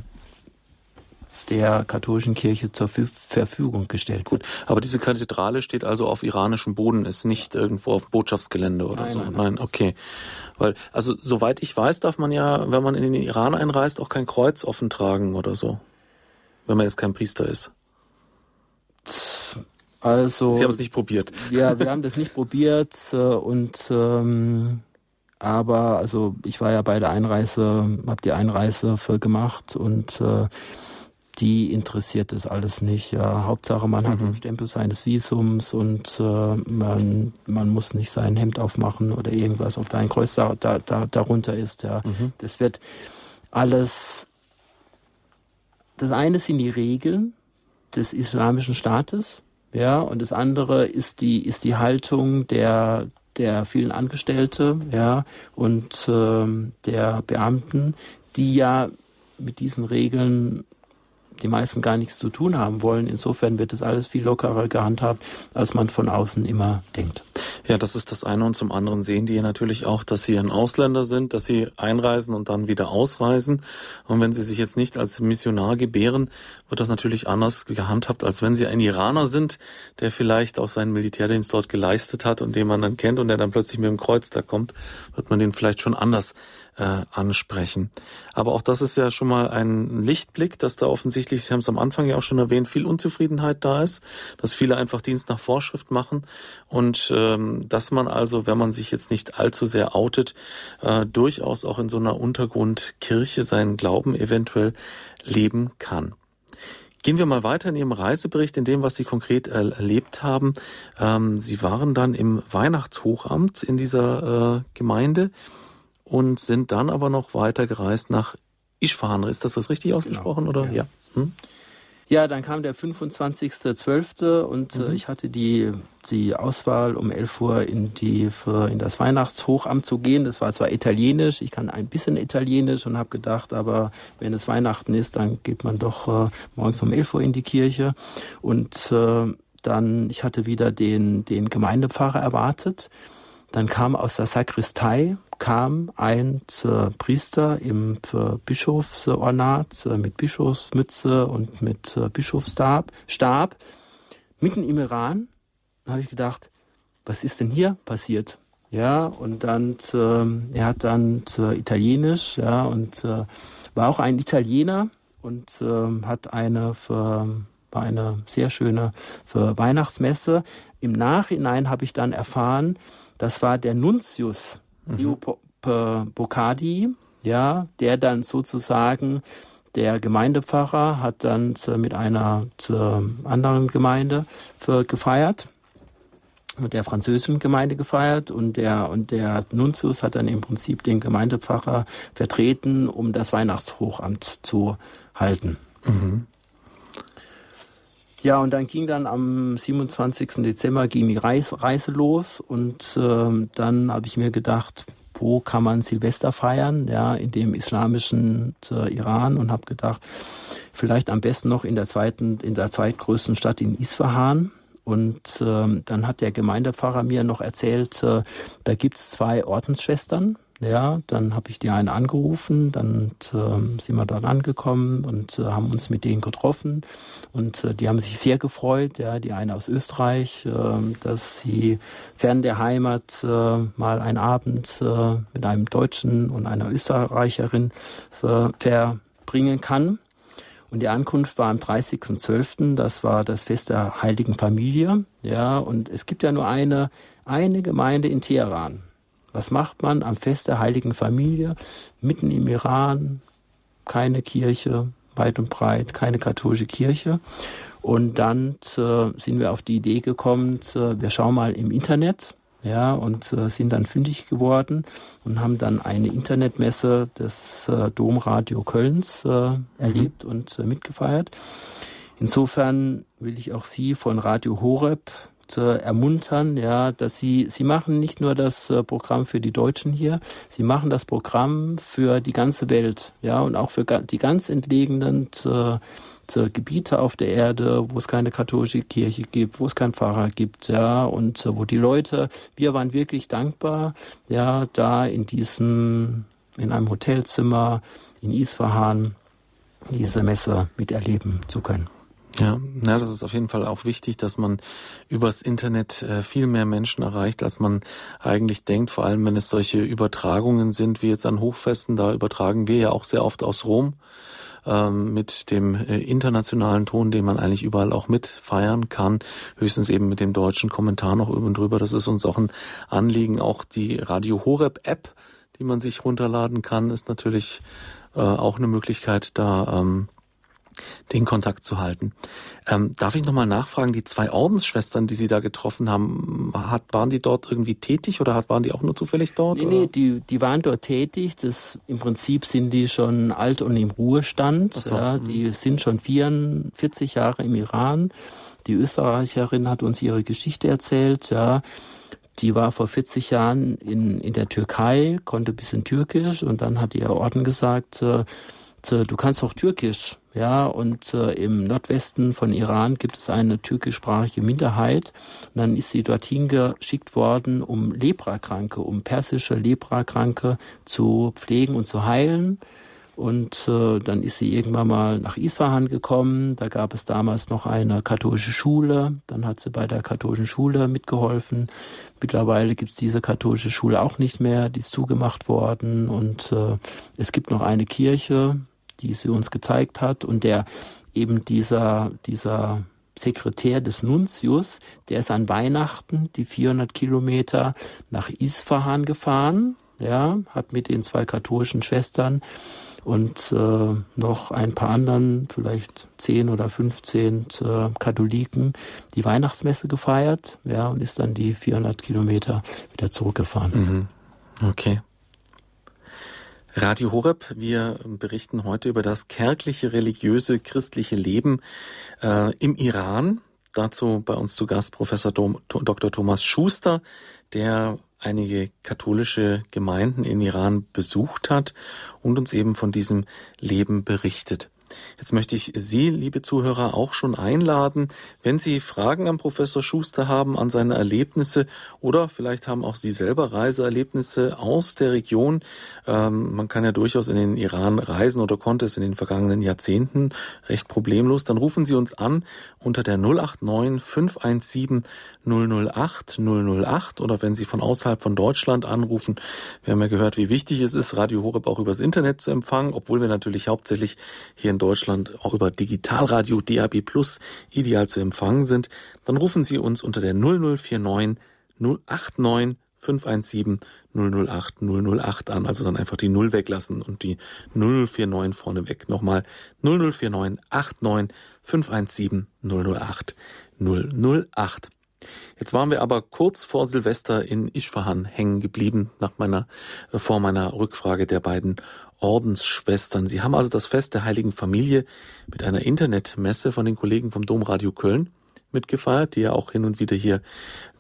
der katholischen Kirche zur Verfügung gestellt wird. Gut, aber diese Kathedrale steht also auf iranischem Boden, ist nicht irgendwo auf Botschaftsgelände oder nein, so. Nein, nein, okay. Weil, also soweit ich weiß, darf man ja, wenn man in den Iran einreist, auch kein Kreuz offen tragen oder so. Wenn man jetzt kein Priester ist. Also. Sie haben es nicht probiert. Ja, wir haben das nicht probiert äh, und ähm, aber also ich war ja bei der Einreise, habe die Einreise für gemacht und äh, die interessiert es alles nicht. Ja. Hauptsache, man mhm. hat den Stempel seines Visums und äh, man, man muss nicht sein Hemd aufmachen oder irgendwas, ob da ein Kreuz da, da, da darunter ist. Ja. Mhm. Das wird alles. Das eine sind die Regeln des islamischen Staates, ja, und das andere ist die ist die Haltung der der vielen Angestellte, ja, und äh, der Beamten, die ja mit diesen Regeln die meisten gar nichts zu tun haben wollen. Insofern wird es alles viel lockerer gehandhabt, als man von außen immer denkt. Ja, das ist das eine und zum anderen sehen die natürlich auch, dass sie ein Ausländer sind, dass sie einreisen und dann wieder ausreisen. Und wenn sie sich jetzt nicht als Missionar gebären, wird das natürlich anders gehandhabt, als wenn sie ein Iraner sind, der vielleicht auch seinen Militärdienst dort geleistet hat und den man dann kennt und der dann plötzlich mit dem Kreuz da kommt, wird man den vielleicht schon anders äh, ansprechen. Aber auch das ist ja schon mal ein Lichtblick, dass da offensichtlich, Sie haben es am Anfang ja auch schon erwähnt, viel Unzufriedenheit da ist, dass viele einfach Dienst nach Vorschrift machen und ähm, dass man also, wenn man sich jetzt nicht allzu sehr outet, äh, durchaus auch in so einer Untergrundkirche seinen Glauben eventuell leben kann. Gehen wir mal weiter in Ihrem Reisebericht, in dem, was Sie konkret erlebt haben. Ähm, Sie waren dann im Weihnachtshochamt in dieser äh, Gemeinde und sind dann aber noch weiter gereist nach Isfahan. Ist das das richtig genau. ausgesprochen genau. oder? Ja. Ja. Hm? Ja. dann kam der 25.12. und äh, mhm. ich hatte die, die Auswahl um 11 Uhr in, die, in das Weihnachtshochamt zu gehen. Das war zwar italienisch, ich kann ein bisschen italienisch und habe gedacht, aber wenn es Weihnachten ist, dann geht man doch äh, morgens um 11 Uhr in die Kirche. Und äh, dann, ich hatte wieder den, den Gemeindepfarrer erwartet. Dann kam aus der Sakristei kam ein äh, Priester im Bischofsornat äh, mit Bischofsmütze und mit äh, Bischofsstab, Stab, mitten im Iran. Da habe ich gedacht, was ist denn hier passiert? Ja, und dann, äh, er hat dann äh, Italienisch, ja, und äh, war auch ein Italiener und hat eine für, war eine sehr schöne Weihnachtsmesse. Im Nachhinein habe ich dann erfahren, das war der Nuntius mhm. Bocadi, ja, der dann sozusagen Der Gemeindepfarrer hat dann mit einer anderen Gemeinde gefeiert mit der französischen Gemeinde gefeiert und der, und der Nuntius hat dann im Prinzip den Gemeindepfarrer vertreten, um das Weihnachtshochamt zu halten. Mhm. Ja, und dann ging dann am 27. Dezember ging die Reise, Reise los und äh, dann habe ich mir gedacht, wo kann man Silvester feiern, ja, in dem islamischen äh, Iran und habe gedacht, vielleicht am besten noch in der zweiten, in der zweitgrößten Stadt in Isfahan. Und äh, dann hat der Gemeindepfarrer mir noch erzählt, äh, da gibt's zwei Ordensschwestern, ja, dann habe ich die eine angerufen, dann äh, sind wir dort angekommen und äh, haben uns mit denen getroffen und äh, die haben sich sehr gefreut, ja, die eine aus Österreich, äh, dass sie fern der Heimat äh, mal einen Abend äh, mit einem Deutschen und einer Österreicherin verbringen kann. Und die Ankunft war am 30.12., das war das Fest der Heiligen Familie, ja, und es gibt ja nur eine, eine Gemeinde in Teheran. Was macht man am Fest der Heiligen Familie? Mitten im Iran, keine Kirche, weit und breit, keine katholische Kirche. Und dann äh, sind wir auf die Idee gekommen, äh, wir schauen mal im Internet, ja, und äh, sind dann fündig geworden und haben dann eine Internetmesse des äh, Domradio Kölns äh, mhm. erlebt und äh, mitgefeiert. Insofern will ich auch Sie von Radio Horeb äh, ermuntern, ja, dass sie, sie machen nicht nur das äh, Programm für die Deutschen hier, sie machen das Programm für die ganze Welt, ja, und auch für die ganz entlegenen äh, Gebiete auf der Erde, wo es keine katholische Kirche gibt, wo es keinen Pfarrer gibt, ja, und wo die Leute, wir waren wirklich dankbar, ja, da in diesem, in einem Hotelzimmer in Isfahan diese Messe miterleben zu können. Ja, ja, das ist auf jeden Fall auch wichtig, dass man übers Internet äh, viel mehr Menschen erreicht, als man eigentlich denkt. Vor allem, wenn es solche Übertragungen sind, wie jetzt an Hochfesten, da übertragen wir ja auch sehr oft aus Rom ähm, mit dem äh, internationalen Ton, den man eigentlich überall auch mitfeiern kann. Höchstens eben mit dem deutschen Kommentar noch über und drüber. Das ist uns auch ein Anliegen. Auch die Radio Horeb App, die man sich runterladen kann, ist natürlich äh, auch eine Möglichkeit, da ähm, den Kontakt zu halten. Ähm, darf ich nochmal nachfragen, die zwei Ordensschwestern, die Sie da getroffen haben, hat, waren die dort irgendwie tätig oder hat, waren die auch nur zufällig dort? Nee, oder? nee, die, die waren dort tätig. Das, Im Prinzip sind die schon alt und im Ruhestand. So. Ja, mhm. die sind schon 44 Jahre im Iran. Die Österreicherin hat uns ihre Geschichte erzählt, ja. Die war vor 40 Jahren in, in der Türkei, konnte ein bisschen Türkisch und dann hat ihr Orden gesagt, äh, du kannst auch Türkisch. Ja, und äh, im Nordwesten von Iran gibt es eine türkischsprachige Minderheit. Und dann ist sie dorthin geschickt worden, um Leprakranke, um persische Leprakranke zu pflegen und zu heilen. Und äh, dann ist sie irgendwann mal nach Isfahan gekommen. Da gab es damals noch eine katholische Schule. Dann hat sie bei der katholischen Schule mitgeholfen. Mittlerweile gibt es diese katholische Schule auch nicht mehr. Die ist zugemacht worden. Und äh, es gibt noch eine Kirche, die sie uns gezeigt hat und der eben dieser, dieser Sekretär des Nuntius, der ist an Weihnachten die 400 Kilometer nach Isfahan gefahren, ja, hat mit den zwei katholischen Schwestern und äh, noch ein paar anderen, vielleicht 10 oder 15 äh, Katholiken, die Weihnachtsmesse gefeiert, ja, und ist dann die 400 Kilometer wieder zurückgefahren. Mhm. Okay. Radio Horeb, wir berichten heute über das kärgliche, religiöse, christliche Leben äh, im Iran. Dazu bei uns zu Gast Professor Dom, Dr. Thomas Schuster, der einige katholische Gemeinden in Iran besucht hat und uns eben von diesem Leben berichtet. Jetzt möchte ich Sie, liebe Zuhörer, auch schon einladen, wenn Sie Fragen am Professor Schuster haben, an seine Erlebnisse oder vielleicht haben auch Sie selber Reiseerlebnisse aus der Region. Ähm, man kann ja durchaus in den Iran reisen oder konnte es in den vergangenen Jahrzehnten recht problemlos. Dann rufen Sie uns an unter der 089 517 008 008 oder wenn Sie von außerhalb von Deutschland anrufen. Wir haben ja gehört, wie wichtig es ist, Radio Horeb auch übers Internet zu empfangen, obwohl wir natürlich hauptsächlich hier in Deutschland auch über Digitalradio DAB Plus ideal zu empfangen sind. Dann rufen Sie uns unter der 0049 089 517 008 008 an. Also dann einfach die Null weglassen und die 0049 vorne weg. Nochmal 0049 89 517 008 008. Jetzt waren wir aber kurz vor Silvester in Isfahan hängen geblieben, nach meiner, äh, vor meiner Rückfrage der beiden Ordensschwestern. Sie haben also das Fest der Heiligen Familie mit einer Internetmesse von den Kollegen vom Domradio Köln mitgefeiert, die ja auch hin und wieder hier,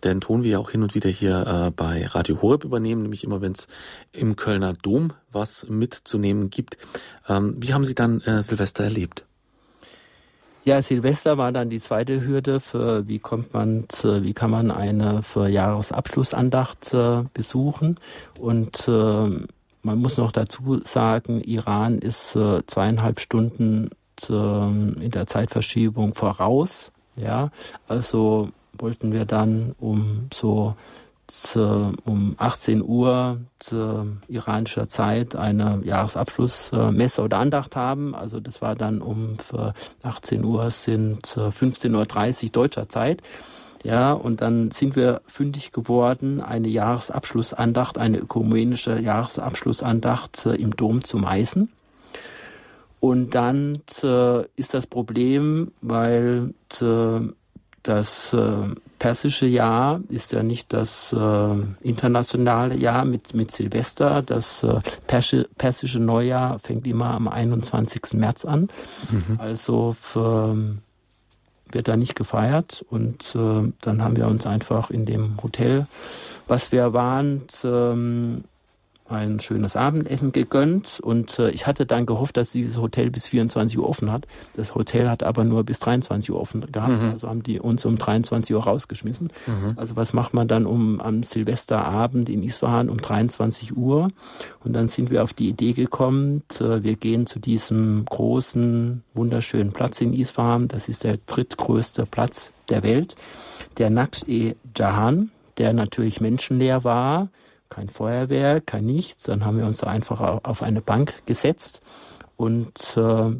den Ton wir ja auch hin und wieder hier äh, bei Radio Horeb übernehmen, nämlich immer wenn es im Kölner Dom was mitzunehmen gibt. Ähm, wie haben Sie dann äh, Silvester erlebt? Ja, Silvester war dann die zweite Hürde für wie kommt man, zu, wie kann man eine für Jahresabschlussandacht äh, besuchen und äh, man muss noch dazu sagen, Iran ist äh, zweieinhalb Stunden in der Zeitverschiebung voraus. Ja, also wollten wir dann um so um 18 Uhr iranischer Zeit eine Jahresabschlussmesse oder Andacht haben. Also das war dann um 18 Uhr sind 15.30 Uhr deutscher Zeit. Ja, und dann sind wir fündig geworden, eine Jahresabschlussandacht, eine ökumenische Jahresabschlussandacht äh, im Dom zu Meißen. Und dann äh, ist das Problem, weil äh, das persische Jahr ist ja nicht das internationale Jahr mit, mit Silvester. Das persische, persische Neujahr fängt immer am 21. März an. Mhm. Also für, wird da nicht gefeiert. Und äh, dann haben wir uns einfach in dem Hotel, was wir waren, ähm, ein schönes Abendessen gegönnt und äh, ich hatte dann gehofft, dass dieses Hotel bis 24 Uhr offen hat. Das Hotel hat aber nur bis 23 Uhr offen gehabt. Mhm. Also haben die uns um 23 Uhr rausgeschmissen. Mhm. Also was macht man dann um am Silvesterabend in Isfahan um 23 Uhr? Und dann sind wir auf die Idee gekommen, äh, wir gehen zu diesem großen, wunderschönen Platz in Isfahan. Das ist der drittgrößte Platz der Welt, der Naqsh-e-Jahan, der natürlich menschenleer war kein Feuerwehr, kein nichts. Dann haben wir uns einfach auf eine Bank gesetzt und äh,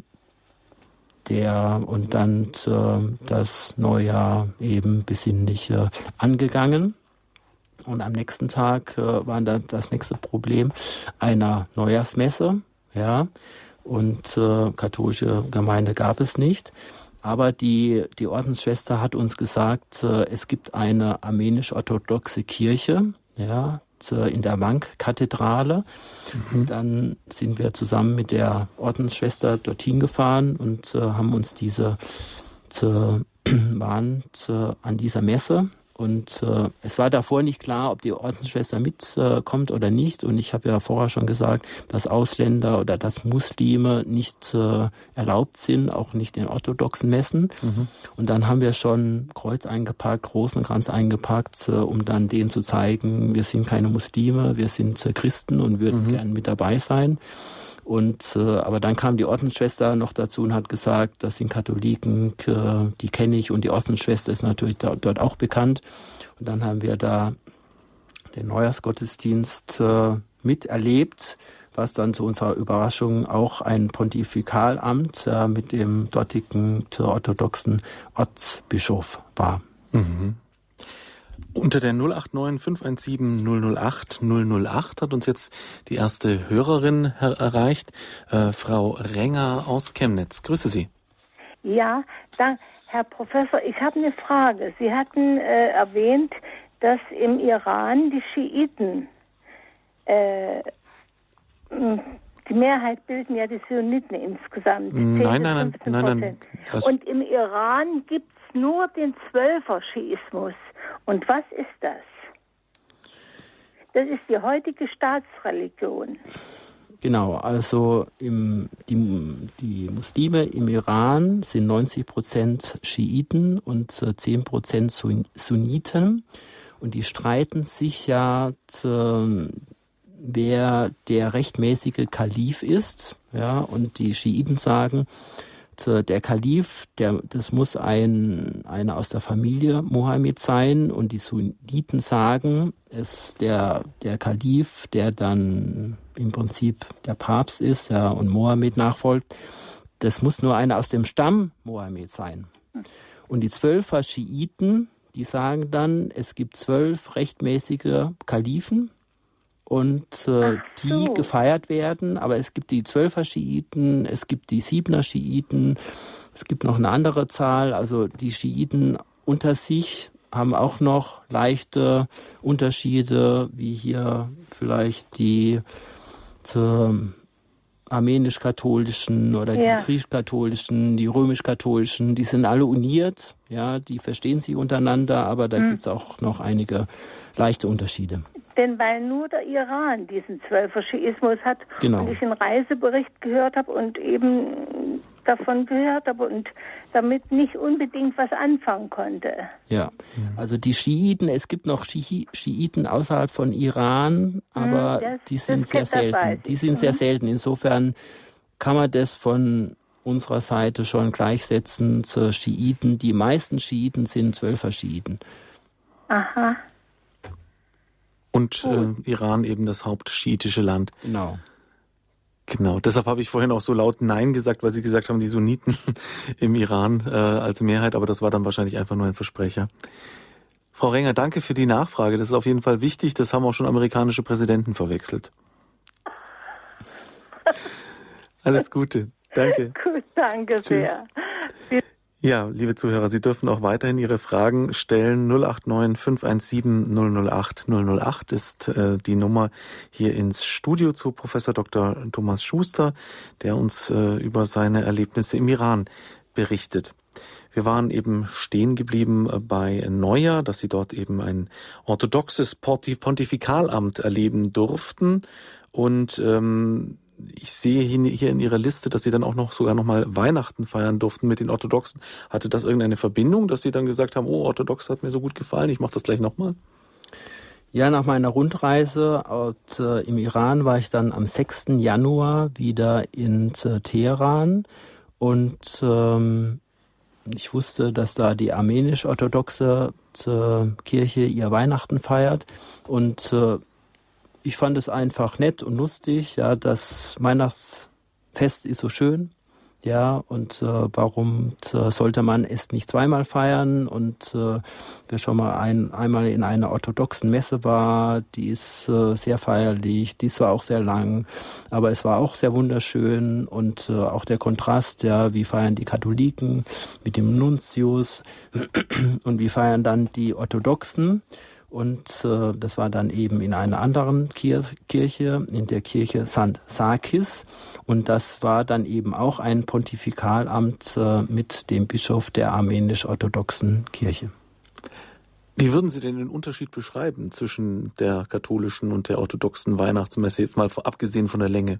der und dann äh, das Neujahr eben besinnlich äh, angegangen. Und am nächsten Tag äh, war dann das nächste Problem einer Neujahrsmesse, ja. Und äh, katholische Gemeinde gab es nicht. Aber die, die Ordensschwester hat uns gesagt, äh, es gibt eine armenisch-orthodoxe Kirche, ja, in der Wank-Kathedrale. Mhm. Dann sind wir zusammen mit der Ordensschwester dorthin gefahren und äh, haben uns diese waren zu, an dieser Messe und äh, es war davor nicht klar, ob die Ordensschwester mitkommt äh, oder nicht. Und ich habe ja vorher schon gesagt, dass Ausländer oder dass Muslime nicht äh, erlaubt sind, auch nicht in orthodoxen Messen. Mhm. Und dann haben wir schon Kreuz eingepackt, großen Kranz eingepackt, äh, um dann denen zu zeigen, wir sind keine Muslime, wir sind äh, Christen und würden mhm. gern mit dabei sein. Und äh, aber dann kam die Ordensschwester noch dazu und hat gesagt, das sind Katholiken, äh, die kenne ich und die Ordensschwester ist natürlich da, dort auch bekannt. Und dann haben wir da den Neujahrsgottesdienst äh, miterlebt, was dann zu unserer Überraschung auch ein Pontifikalamt äh, mit dem dortigen orthodoxen Ortsbischof war. Mhm. Unter der 089 517 008 008 hat uns jetzt die erste Hörerin erreicht, äh, Frau Renger aus Chemnitz. Grüße Sie. Ja, dann, Herr Professor, ich habe eine Frage. Sie hatten äh, erwähnt, dass im Iran die Schiiten, äh, die Mehrheit bilden ja die Sunniten insgesamt. Nein, nein, nein, nein, nein. Und im Iran gibt es nur den Zwölfer-Schiismus. Und was ist das? Das ist die heutige Staatsreligion. Genau, also im, die, die Muslime im Iran sind 90 Prozent Schiiten und 10 Prozent Sunniten. Und die streiten sich ja, zu, wer der rechtmäßige Kalif ist. Ja, und die Schiiten sagen, äh, der Kalif, der, das muss ein, einer aus der Familie Mohammed sein und die Sunniten sagen, es der, der Kalif, der dann im Prinzip der Papst ist ja, und Mohammed nachfolgt, das muss nur einer aus dem Stamm Mohammed sein. Und die Zwölfer Schiiten, die sagen dann, es gibt zwölf rechtmäßige Kalifen und äh, die so. gefeiert werden. Aber es gibt die Zwölfer Schiiten, es gibt die Siebener Schiiten, es gibt noch eine andere Zahl. Also die Schiiten unter sich haben auch noch leichte Unterschiede, wie hier vielleicht die zur armenisch-katholischen oder ja. die griechisch-katholischen, die römisch-katholischen, die sind alle uniert, ja, die verstehen sich untereinander, aber da hm. gibt es auch noch einige leichte Unterschiede. Denn weil nur der Iran diesen Zwölfer-Schiismus hat genau. und ich einen Reisebericht gehört habe und eben davon gehört habe und damit nicht unbedingt was anfangen konnte. Ja, also die Schiiten, es gibt noch Schiiten außerhalb von Iran, aber hm, das, die sind sehr selten. Die sind sehr selten. Insofern kann man das von unserer Seite schon gleichsetzen zu Schiiten. Die meisten Schiiten sind Zwölfer Schiiten. Aha. Und äh, Iran eben das hauptschiitische Land. Genau. Genau, deshalb habe ich vorhin auch so laut Nein gesagt, weil Sie gesagt haben, die Sunniten im Iran äh, als Mehrheit, aber das war dann wahrscheinlich einfach nur ein Versprecher. Frau Renger, danke für die Nachfrage. Das ist auf jeden Fall wichtig. Das haben auch schon amerikanische Präsidenten verwechselt. Alles Gute. Danke. Gut, danke Tschüss. sehr. Ja, liebe Zuhörer, Sie dürfen auch weiterhin Ihre Fragen stellen. 089 517 008 008 ist äh, die Nummer hier ins Studio zu Professor Dr. Thomas Schuster, der uns äh, über seine Erlebnisse im Iran berichtet. Wir waren eben stehen geblieben äh, bei Neuer, dass Sie dort eben ein orthodoxes Pontifikalamt erleben durften. Und ähm, ich sehe hier in Ihrer Liste, dass Sie dann auch noch sogar noch mal Weihnachten feiern durften mit den Orthodoxen. Hatte das irgendeine Verbindung, dass Sie dann gesagt haben, oh, Orthodox hat mir so gut gefallen, ich mache das gleich nochmal? Ja, nach meiner Rundreise aus, äh, im Iran war ich dann am 6. Januar wieder in äh, Teheran und ähm, ich wusste, dass da die armenisch-orthodoxe äh, Kirche ihr Weihnachten feiert und äh, ich fand es einfach nett und lustig. Ja, das Weihnachtsfest ist so schön. Ja, und äh, warum äh, sollte man es nicht zweimal feiern? Und äh, wer schon mal ein, einmal in einer orthodoxen Messe war, die ist äh, sehr feierlich, die war auch sehr lang, aber es war auch sehr wunderschön und äh, auch der Kontrast, ja, wie feiern die Katholiken mit dem Nuntius und wie feiern dann die Orthodoxen. Und äh, das war dann eben in einer anderen Kir Kirche, in der Kirche St. Sakis. Und das war dann eben auch ein Pontifikalamt äh, mit dem Bischof der armenisch-orthodoxen Kirche. Wie würden Sie denn den Unterschied beschreiben zwischen der katholischen und der orthodoxen Weihnachtsmesse, jetzt mal abgesehen von der Länge?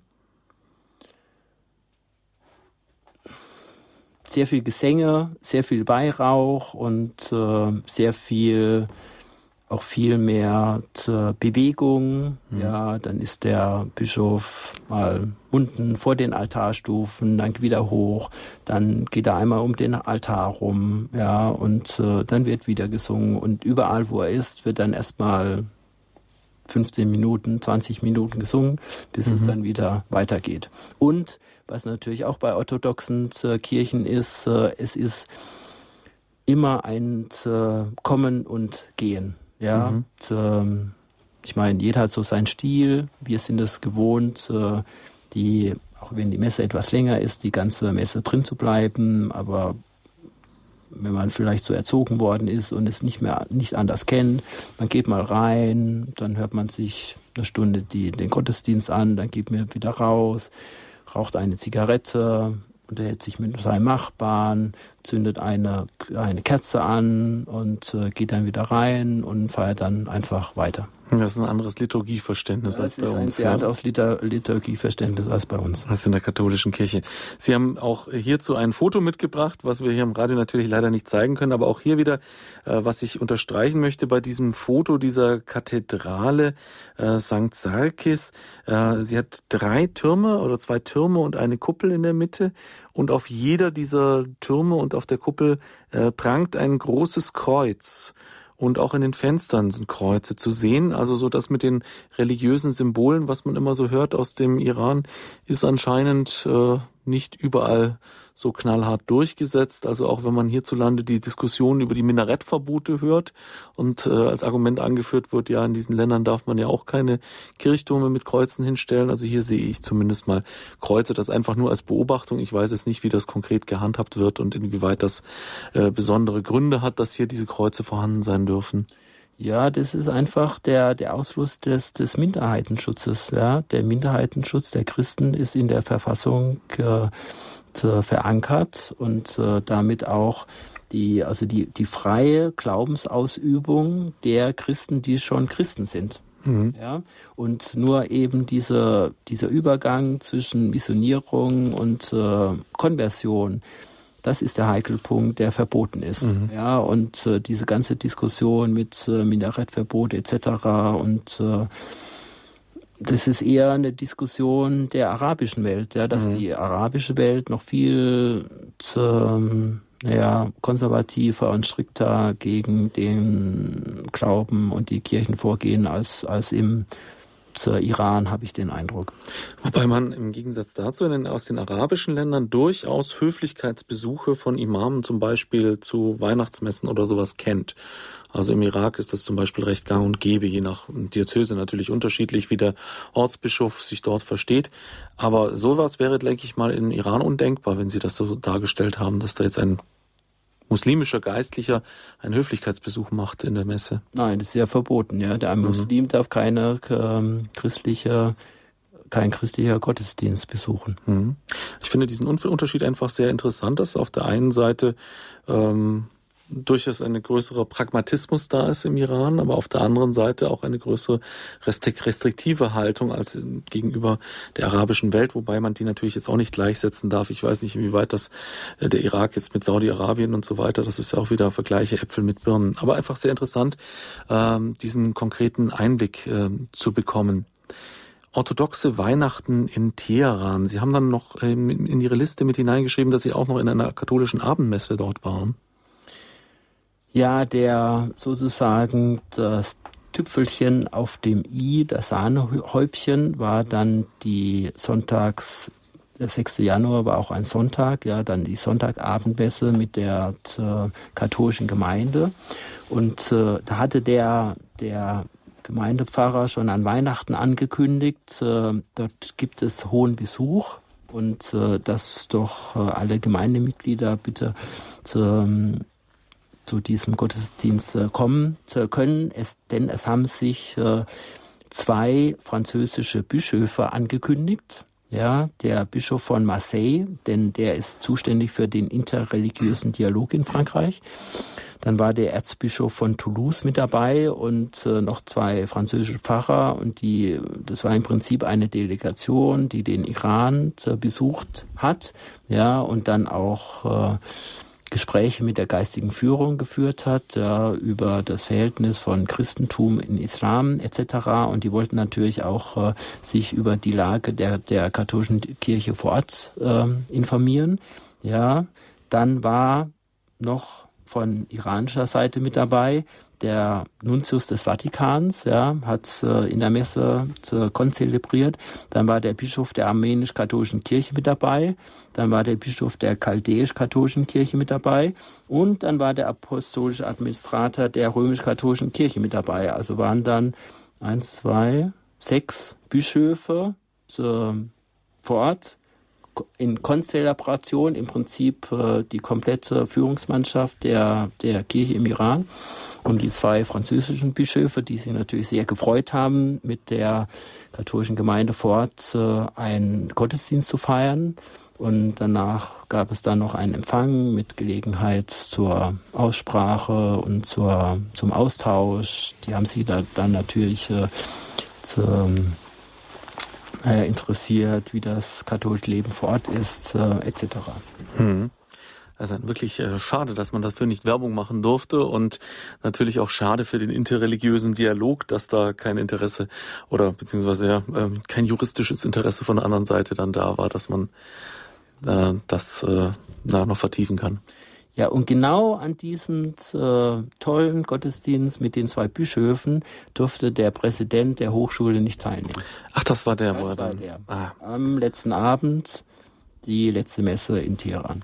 Sehr viel Gesänge, sehr viel Weihrauch und äh, sehr viel auch viel mehr zur Bewegung. Mhm. Ja, dann ist der Bischof mal unten vor den Altarstufen, dann wieder hoch, dann geht er einmal um den Altar rum, ja, und äh, dann wird wieder gesungen und überall, wo er ist, wird dann erstmal 15 Minuten, 20 Minuten gesungen, bis mhm. es dann wieder weitergeht. Und was natürlich auch bei orthodoxen äh, Kirchen ist, äh, es ist immer ein äh, Kommen und Gehen. Ja, mhm. und, ähm, ich meine, jeder hat so seinen Stil. Wir sind es gewohnt, äh, die, auch wenn die Messe etwas länger ist, die ganze Messe drin zu bleiben. Aber wenn man vielleicht so erzogen worden ist und es nicht mehr nicht anders kennt, man geht mal rein, dann hört man sich eine Stunde die, den Gottesdienst an, dann geht man wieder raus, raucht eine Zigarette, unterhält sich mit seinem Nachbarn, zündet eine, eine Kerze an und äh, geht dann wieder rein und feiert dann einfach weiter. Das ist ein anderes Liturgieverständnis ja, als bei uns. Das ist ein sehr anderes Litur Liturgieverständnis als bei uns. Als in der katholischen Kirche. Sie haben auch hierzu ein Foto mitgebracht, was wir hier im Radio natürlich leider nicht zeigen können, aber auch hier wieder, äh, was ich unterstreichen möchte bei diesem Foto dieser Kathedrale äh, St. Sarkis. Äh, sie hat drei Türme oder zwei Türme und eine Kuppel in der Mitte und auf jeder dieser Türme und auf der Kuppel äh, prangt ein großes Kreuz und auch in den Fenstern sind Kreuze zu sehen. Also so das mit den religiösen Symbolen, was man immer so hört aus dem Iran, ist anscheinend äh, nicht überall so knallhart durchgesetzt. Also auch wenn man hierzulande die Diskussion über die Minarettverbote hört und äh, als Argument angeführt wird, ja, in diesen Ländern darf man ja auch keine Kirchtürme mit Kreuzen hinstellen. Also hier sehe ich zumindest mal Kreuze, das einfach nur als Beobachtung. Ich weiß jetzt nicht, wie das konkret gehandhabt wird und inwieweit das äh, besondere Gründe hat, dass hier diese Kreuze vorhanden sein dürfen. Ja, das ist einfach der, der Ausfluss des, des Minderheitenschutzes. Ja, der Minderheitenschutz der Christen ist in der Verfassung äh, verankert und äh, damit auch die, also die, die freie Glaubensausübung der Christen, die schon Christen sind. Mhm. Ja, und nur eben dieser, dieser Übergang zwischen Missionierung und äh, Konversion, das ist der Heikelpunkt, der verboten ist. Mhm. Ja, und äh, diese ganze Diskussion mit äh, Minarettverbot etc. und äh, das ist eher eine Diskussion der arabischen Welt, ja, dass mhm. die arabische Welt noch viel ähm, naja, konservativer und strikter gegen den Glauben und die Kirchen vorgehen als, als im zur Iran, habe ich den Eindruck. Wobei man im Gegensatz dazu in den, aus den arabischen Ländern durchaus Höflichkeitsbesuche von Imamen zum Beispiel zu Weihnachtsmessen oder sowas kennt. Also im Irak ist das zum Beispiel recht gang und gäbe, je nach Diözese natürlich unterschiedlich, wie der Ortsbischof sich dort versteht. Aber sowas wäre, denke ich mal, im Iran undenkbar, wenn Sie das so dargestellt haben, dass da jetzt ein muslimischer Geistlicher einen Höflichkeitsbesuch macht in der Messe. Nein, das ist ja verboten. Ja, der mhm. Muslim darf keine ähm, christliche kein christlicher Gottesdienst besuchen. Mhm. Ich finde diesen Unterschied einfach sehr interessant, dass auf der einen Seite ähm, durchaus eine größere Pragmatismus da ist im Iran, aber auf der anderen Seite auch eine größere restriktive Haltung als gegenüber der arabischen Welt, wobei man die natürlich jetzt auch nicht gleichsetzen darf. Ich weiß nicht, inwieweit das äh, der Irak jetzt mit Saudi-Arabien und so weiter, das ist ja auch wieder Vergleiche Äpfel mit Birnen. Aber einfach sehr interessant, ähm, diesen konkreten Einblick ähm, zu bekommen orthodoxe Weihnachten in Teheran. Sie haben dann noch ähm, in Ihre Liste mit hineingeschrieben, dass Sie auch noch in einer katholischen Abendmesse dort waren. Ja, der sozusagen das Tüpfelchen auf dem I, das Sahnehäubchen, war dann die Sonntags, der 6. Januar war auch ein Sonntag, ja, dann die Sonntagabendmesse mit der äh, katholischen Gemeinde. Und äh, da hatte der, der Gemeindepfarrer schon an Weihnachten angekündigt, äh, dort gibt es hohen Besuch und äh, dass doch äh, alle Gemeindemitglieder bitte ähm, zu diesem Gottesdienst äh, kommen können, es, denn es haben sich äh, zwei französische Bischöfe angekündigt. Ja, der Bischof von Marseille, denn der ist zuständig für den interreligiösen Dialog in Frankreich. Dann war der Erzbischof von Toulouse mit dabei und äh, noch zwei französische Pfarrer und die, das war im Prinzip eine Delegation, die den Iran äh, besucht hat, ja, und dann auch äh, Gespräche mit der geistigen Führung geführt hat ja, über das Verhältnis von Christentum in Islam etc. Und die wollten natürlich auch äh, sich über die Lage der, der katholischen Kirche vor Ort äh, informieren. Ja, dann war noch von iranischer Seite mit dabei der Nuntius des Vatikans, ja, hat äh, in der Messe äh, konzelebriert. Dann war der Bischof der armenisch-katholischen Kirche mit dabei. Dann war der Bischof der chaldäisch-katholischen Kirche mit dabei. Und dann war der apostolische Administrator der römisch-katholischen Kirche mit dabei. Also waren dann eins, zwei, sechs Bischöfe äh, vor Ort in Konstellation im Prinzip äh, die komplette Führungsmannschaft der, der Kirche im Iran und die zwei französischen Bischöfe, die sich natürlich sehr gefreut haben, mit der katholischen Gemeinde fort äh, einen Gottesdienst zu feiern. Und danach gab es dann noch einen Empfang mit Gelegenheit zur Aussprache und zur, zum Austausch. Die haben sich da dann natürlich äh, zum, äh, interessiert, wie das katholische Leben vor Ort ist, äh, etc. Hm. Also wirklich äh, schade, dass man dafür nicht Werbung machen durfte und natürlich auch schade für den interreligiösen Dialog, dass da kein Interesse oder beziehungsweise ja, äh, kein juristisches Interesse von der anderen Seite dann da war, dass man äh, das äh, noch vertiefen kann. Ja, und genau an diesem äh, tollen Gottesdienst mit den zwei Bischöfen durfte der Präsident der Hochschule nicht teilnehmen. Ach, das war der, das wo er war dann, der. Ah. Am letzten Abend die letzte Messe in Teheran.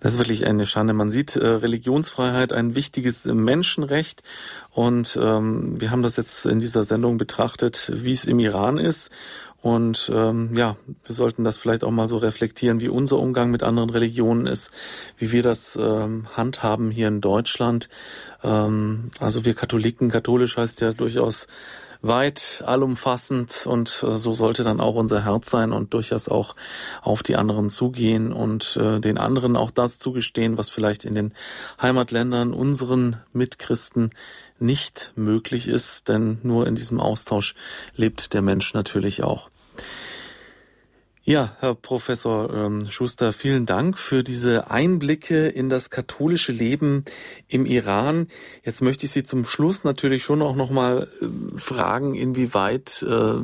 Das ist wirklich eine Schande. Man sieht äh, Religionsfreiheit ein wichtiges Menschenrecht und ähm, wir haben das jetzt in dieser Sendung betrachtet, wie es im Iran ist. Und ähm, ja, wir sollten das vielleicht auch mal so reflektieren, wie unser Umgang mit anderen Religionen ist, wie wir das ähm, handhaben hier in Deutschland. Ähm, also wir Katholiken, katholisch heißt ja durchaus weit, allumfassend und äh, so sollte dann auch unser Herz sein und durchaus auch auf die anderen zugehen und äh, den anderen auch das zugestehen, was vielleicht in den Heimatländern unseren Mitchristen nicht möglich ist, denn nur in diesem Austausch lebt der Mensch natürlich auch. Ja, Herr Professor ähm, Schuster, vielen Dank für diese Einblicke in das katholische Leben im Iran. Jetzt möchte ich Sie zum Schluss natürlich schon auch noch mal äh, fragen, inwieweit äh,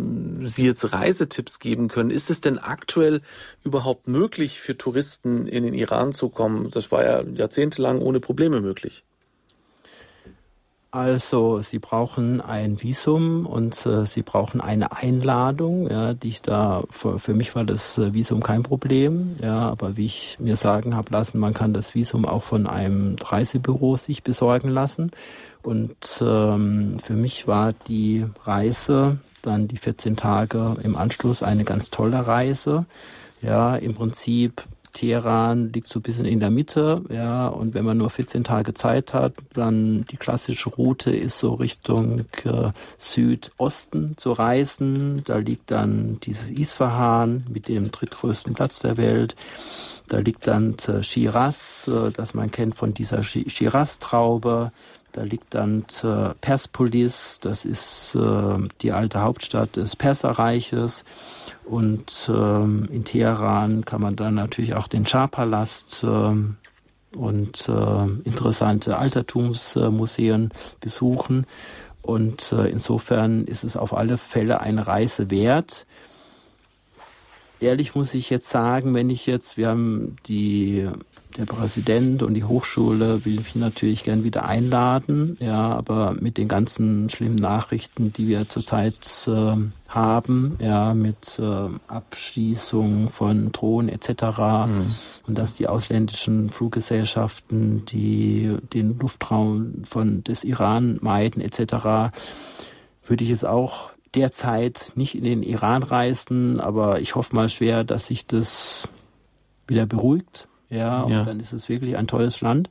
Sie jetzt Reisetipps geben können. Ist es denn aktuell überhaupt möglich für Touristen in den Iran zu kommen? Das war ja jahrzehntelang ohne Probleme möglich. Also Sie brauchen ein Visum und äh, Sie brauchen eine Einladung, ja, die ich da für, für mich war das äh, Visum kein Problem, ja, aber wie ich mir sagen habe lassen, man kann das Visum auch von einem Reisebüro sich besorgen lassen. Und ähm, für mich war die Reise dann die 14 Tage im Anschluss eine ganz tolle Reise. Ja, im Prinzip Teheran liegt so ein bisschen in der Mitte, ja, und wenn man nur 14 Tage Zeit hat, dann die klassische Route ist so Richtung äh, Südosten zu reisen. Da liegt dann dieses Isfahan mit dem drittgrößten Platz der Welt. Da liegt dann äh, Shiraz, äh, das man kennt von dieser Shiraz-Traube. Da liegt dann äh, Persepolis, das ist äh, die alte Hauptstadt des Perserreiches. Und ähm, in Teheran kann man dann natürlich auch den Schah-Palast ähm, und äh, interessante Altertumsmuseen besuchen. Und äh, insofern ist es auf alle Fälle eine Reise wert. Ehrlich muss ich jetzt sagen, wenn ich jetzt, wir haben die der Präsident und die Hochschule will mich natürlich gern wieder einladen, ja, aber mit den ganzen schlimmen Nachrichten, die wir zurzeit äh, haben, ja, mit äh, Abschießung von Drohnen etc. Mhm. und dass die ausländischen Fluggesellschaften, die den Luftraum von des Iran meiden etc., würde ich es auch derzeit nicht in den Iran reisen, aber ich hoffe mal schwer, dass sich das wieder beruhigt ja, und ja. dann ist es wirklich ein tolles Land.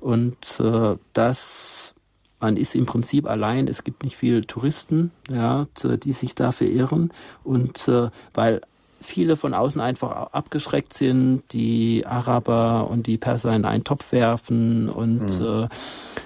Und äh, das, man ist im Prinzip allein, es gibt nicht viele Touristen, ja, die sich da verirren. Und äh, weil viele von außen einfach abgeschreckt sind, die Araber und die Perser in einen Topf werfen. Und mhm. äh,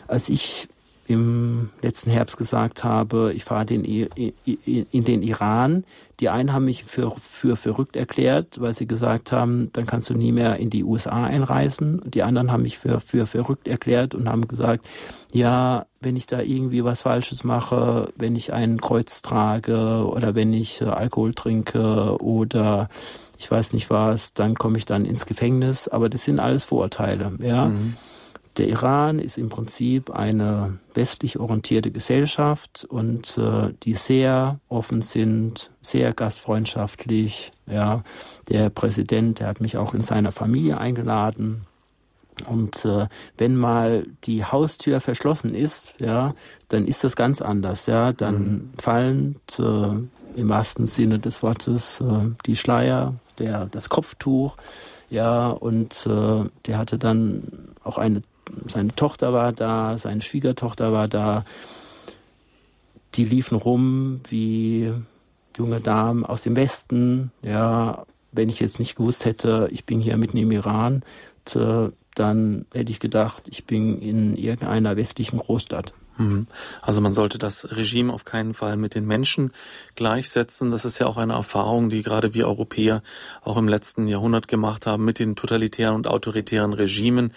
als ich im letzten Herbst gesagt habe, ich fahre den, in den Iran. Die einen haben mich für, für verrückt erklärt, weil sie gesagt haben, dann kannst du nie mehr in die USA einreisen. Die anderen haben mich für, für verrückt erklärt und haben gesagt, ja, wenn ich da irgendwie was Falsches mache, wenn ich ein Kreuz trage oder wenn ich äh, Alkohol trinke oder ich weiß nicht was, dann komme ich dann ins Gefängnis. Aber das sind alles Vorurteile, ja. Mhm. Der Iran ist im Prinzip eine westlich orientierte Gesellschaft und äh, die sehr offen sind, sehr gastfreundschaftlich. Ja, der Präsident, der hat mich auch in seiner Familie eingeladen. Und äh, wenn mal die Haustür verschlossen ist, ja, dann ist das ganz anders. Ja, dann mhm. fallen äh, im wahrsten Sinne des Wortes äh, die Schleier, der das Kopftuch. Ja, und äh, der hatte dann auch eine seine Tochter war da, seine Schwiegertochter war da. Die liefen rum wie junge Damen aus dem Westen. Ja, wenn ich jetzt nicht gewusst hätte, ich bin hier mitten im Iran, dann hätte ich gedacht, ich bin in irgendeiner westlichen Großstadt. Mhm. Also man sollte das Regime auf keinen Fall mit den Menschen gleichsetzen. Das ist ja auch eine Erfahrung, die gerade wir Europäer auch im letzten Jahrhundert gemacht haben mit den totalitären und autoritären Regimen,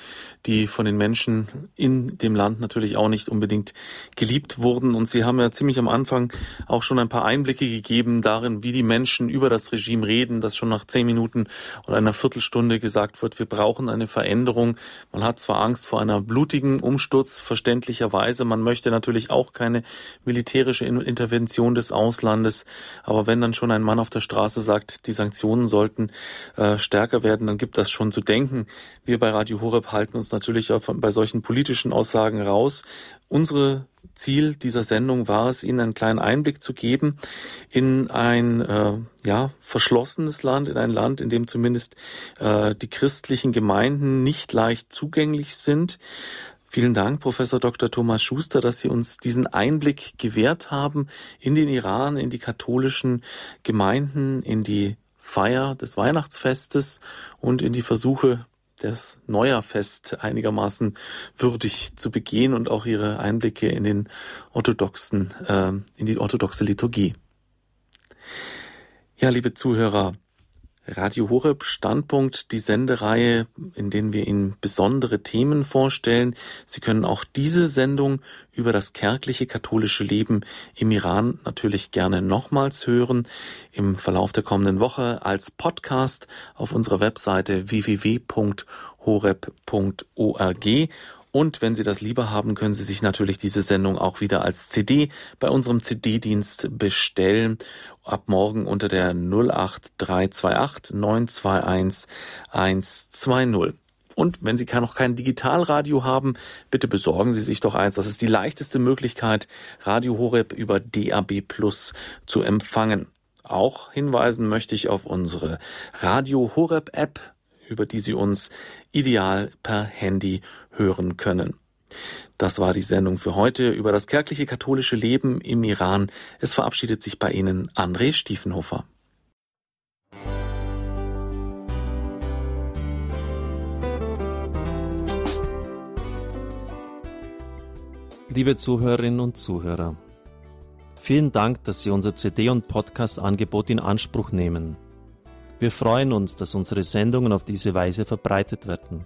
die von den Menschen in dem Land natürlich auch nicht unbedingt geliebt wurden. Und Sie haben ja ziemlich am Anfang auch schon ein paar Einblicke gegeben darin, wie die Menschen über das Regime reden, dass schon nach zehn Minuten oder einer Viertelstunde gesagt wird, wir brauchen eine Veränderung. Man hat zwar Angst vor einer blutigen Umsturz, verständlicherweise, man möchte natürlich auch keine militärische Intervention des Auslandes. Aber wenn dann schon ein Mann auf der Straße sagt, die Sanktionen sollten äh, stärker werden, dann gibt das schon zu denken. Wir bei Radio Horeb halten uns natürlich auch bei solchen politischen Aussagen raus. Unsere Ziel dieser Sendung war es, Ihnen einen kleinen Einblick zu geben in ein äh, ja, verschlossenes Land, in ein Land, in dem zumindest äh, die christlichen Gemeinden nicht leicht zugänglich sind. Vielen Dank, Professor Dr. Thomas Schuster, dass Sie uns diesen Einblick gewährt haben in den Iran, in die katholischen Gemeinden, in die Feier des Weihnachtsfestes und in die Versuche, das Neuerfest einigermaßen würdig zu begehen und auch ihre Einblicke in den orthodoxen, äh, in die orthodoxe Liturgie. Ja, liebe Zuhörer, Radio Horeb Standpunkt, die Sendereihe, in denen wir Ihnen besondere Themen vorstellen. Sie können auch diese Sendung über das kärgliche katholische Leben im Iran natürlich gerne nochmals hören im Verlauf der kommenden Woche als Podcast auf unserer Webseite www.horeb.org und wenn Sie das lieber haben, können Sie sich natürlich diese Sendung auch wieder als CD bei unserem CD-Dienst bestellen. Ab morgen unter der 08328 921 120. Und wenn Sie noch kein Digitalradio haben, bitte besorgen Sie sich doch eins. Das ist die leichteste Möglichkeit, Radio Horeb über DAB Plus zu empfangen. Auch hinweisen möchte ich auf unsere Radio Horeb App, über die Sie uns ideal per Handy hören können. Das war die Sendung für heute über das kärgliche katholische Leben im Iran. Es verabschiedet sich bei Ihnen André Stiefenhofer. Liebe Zuhörerinnen und Zuhörer, vielen Dank, dass Sie unser CD- und Podcast-Angebot in Anspruch nehmen. Wir freuen uns, dass unsere Sendungen auf diese Weise verbreitet werden.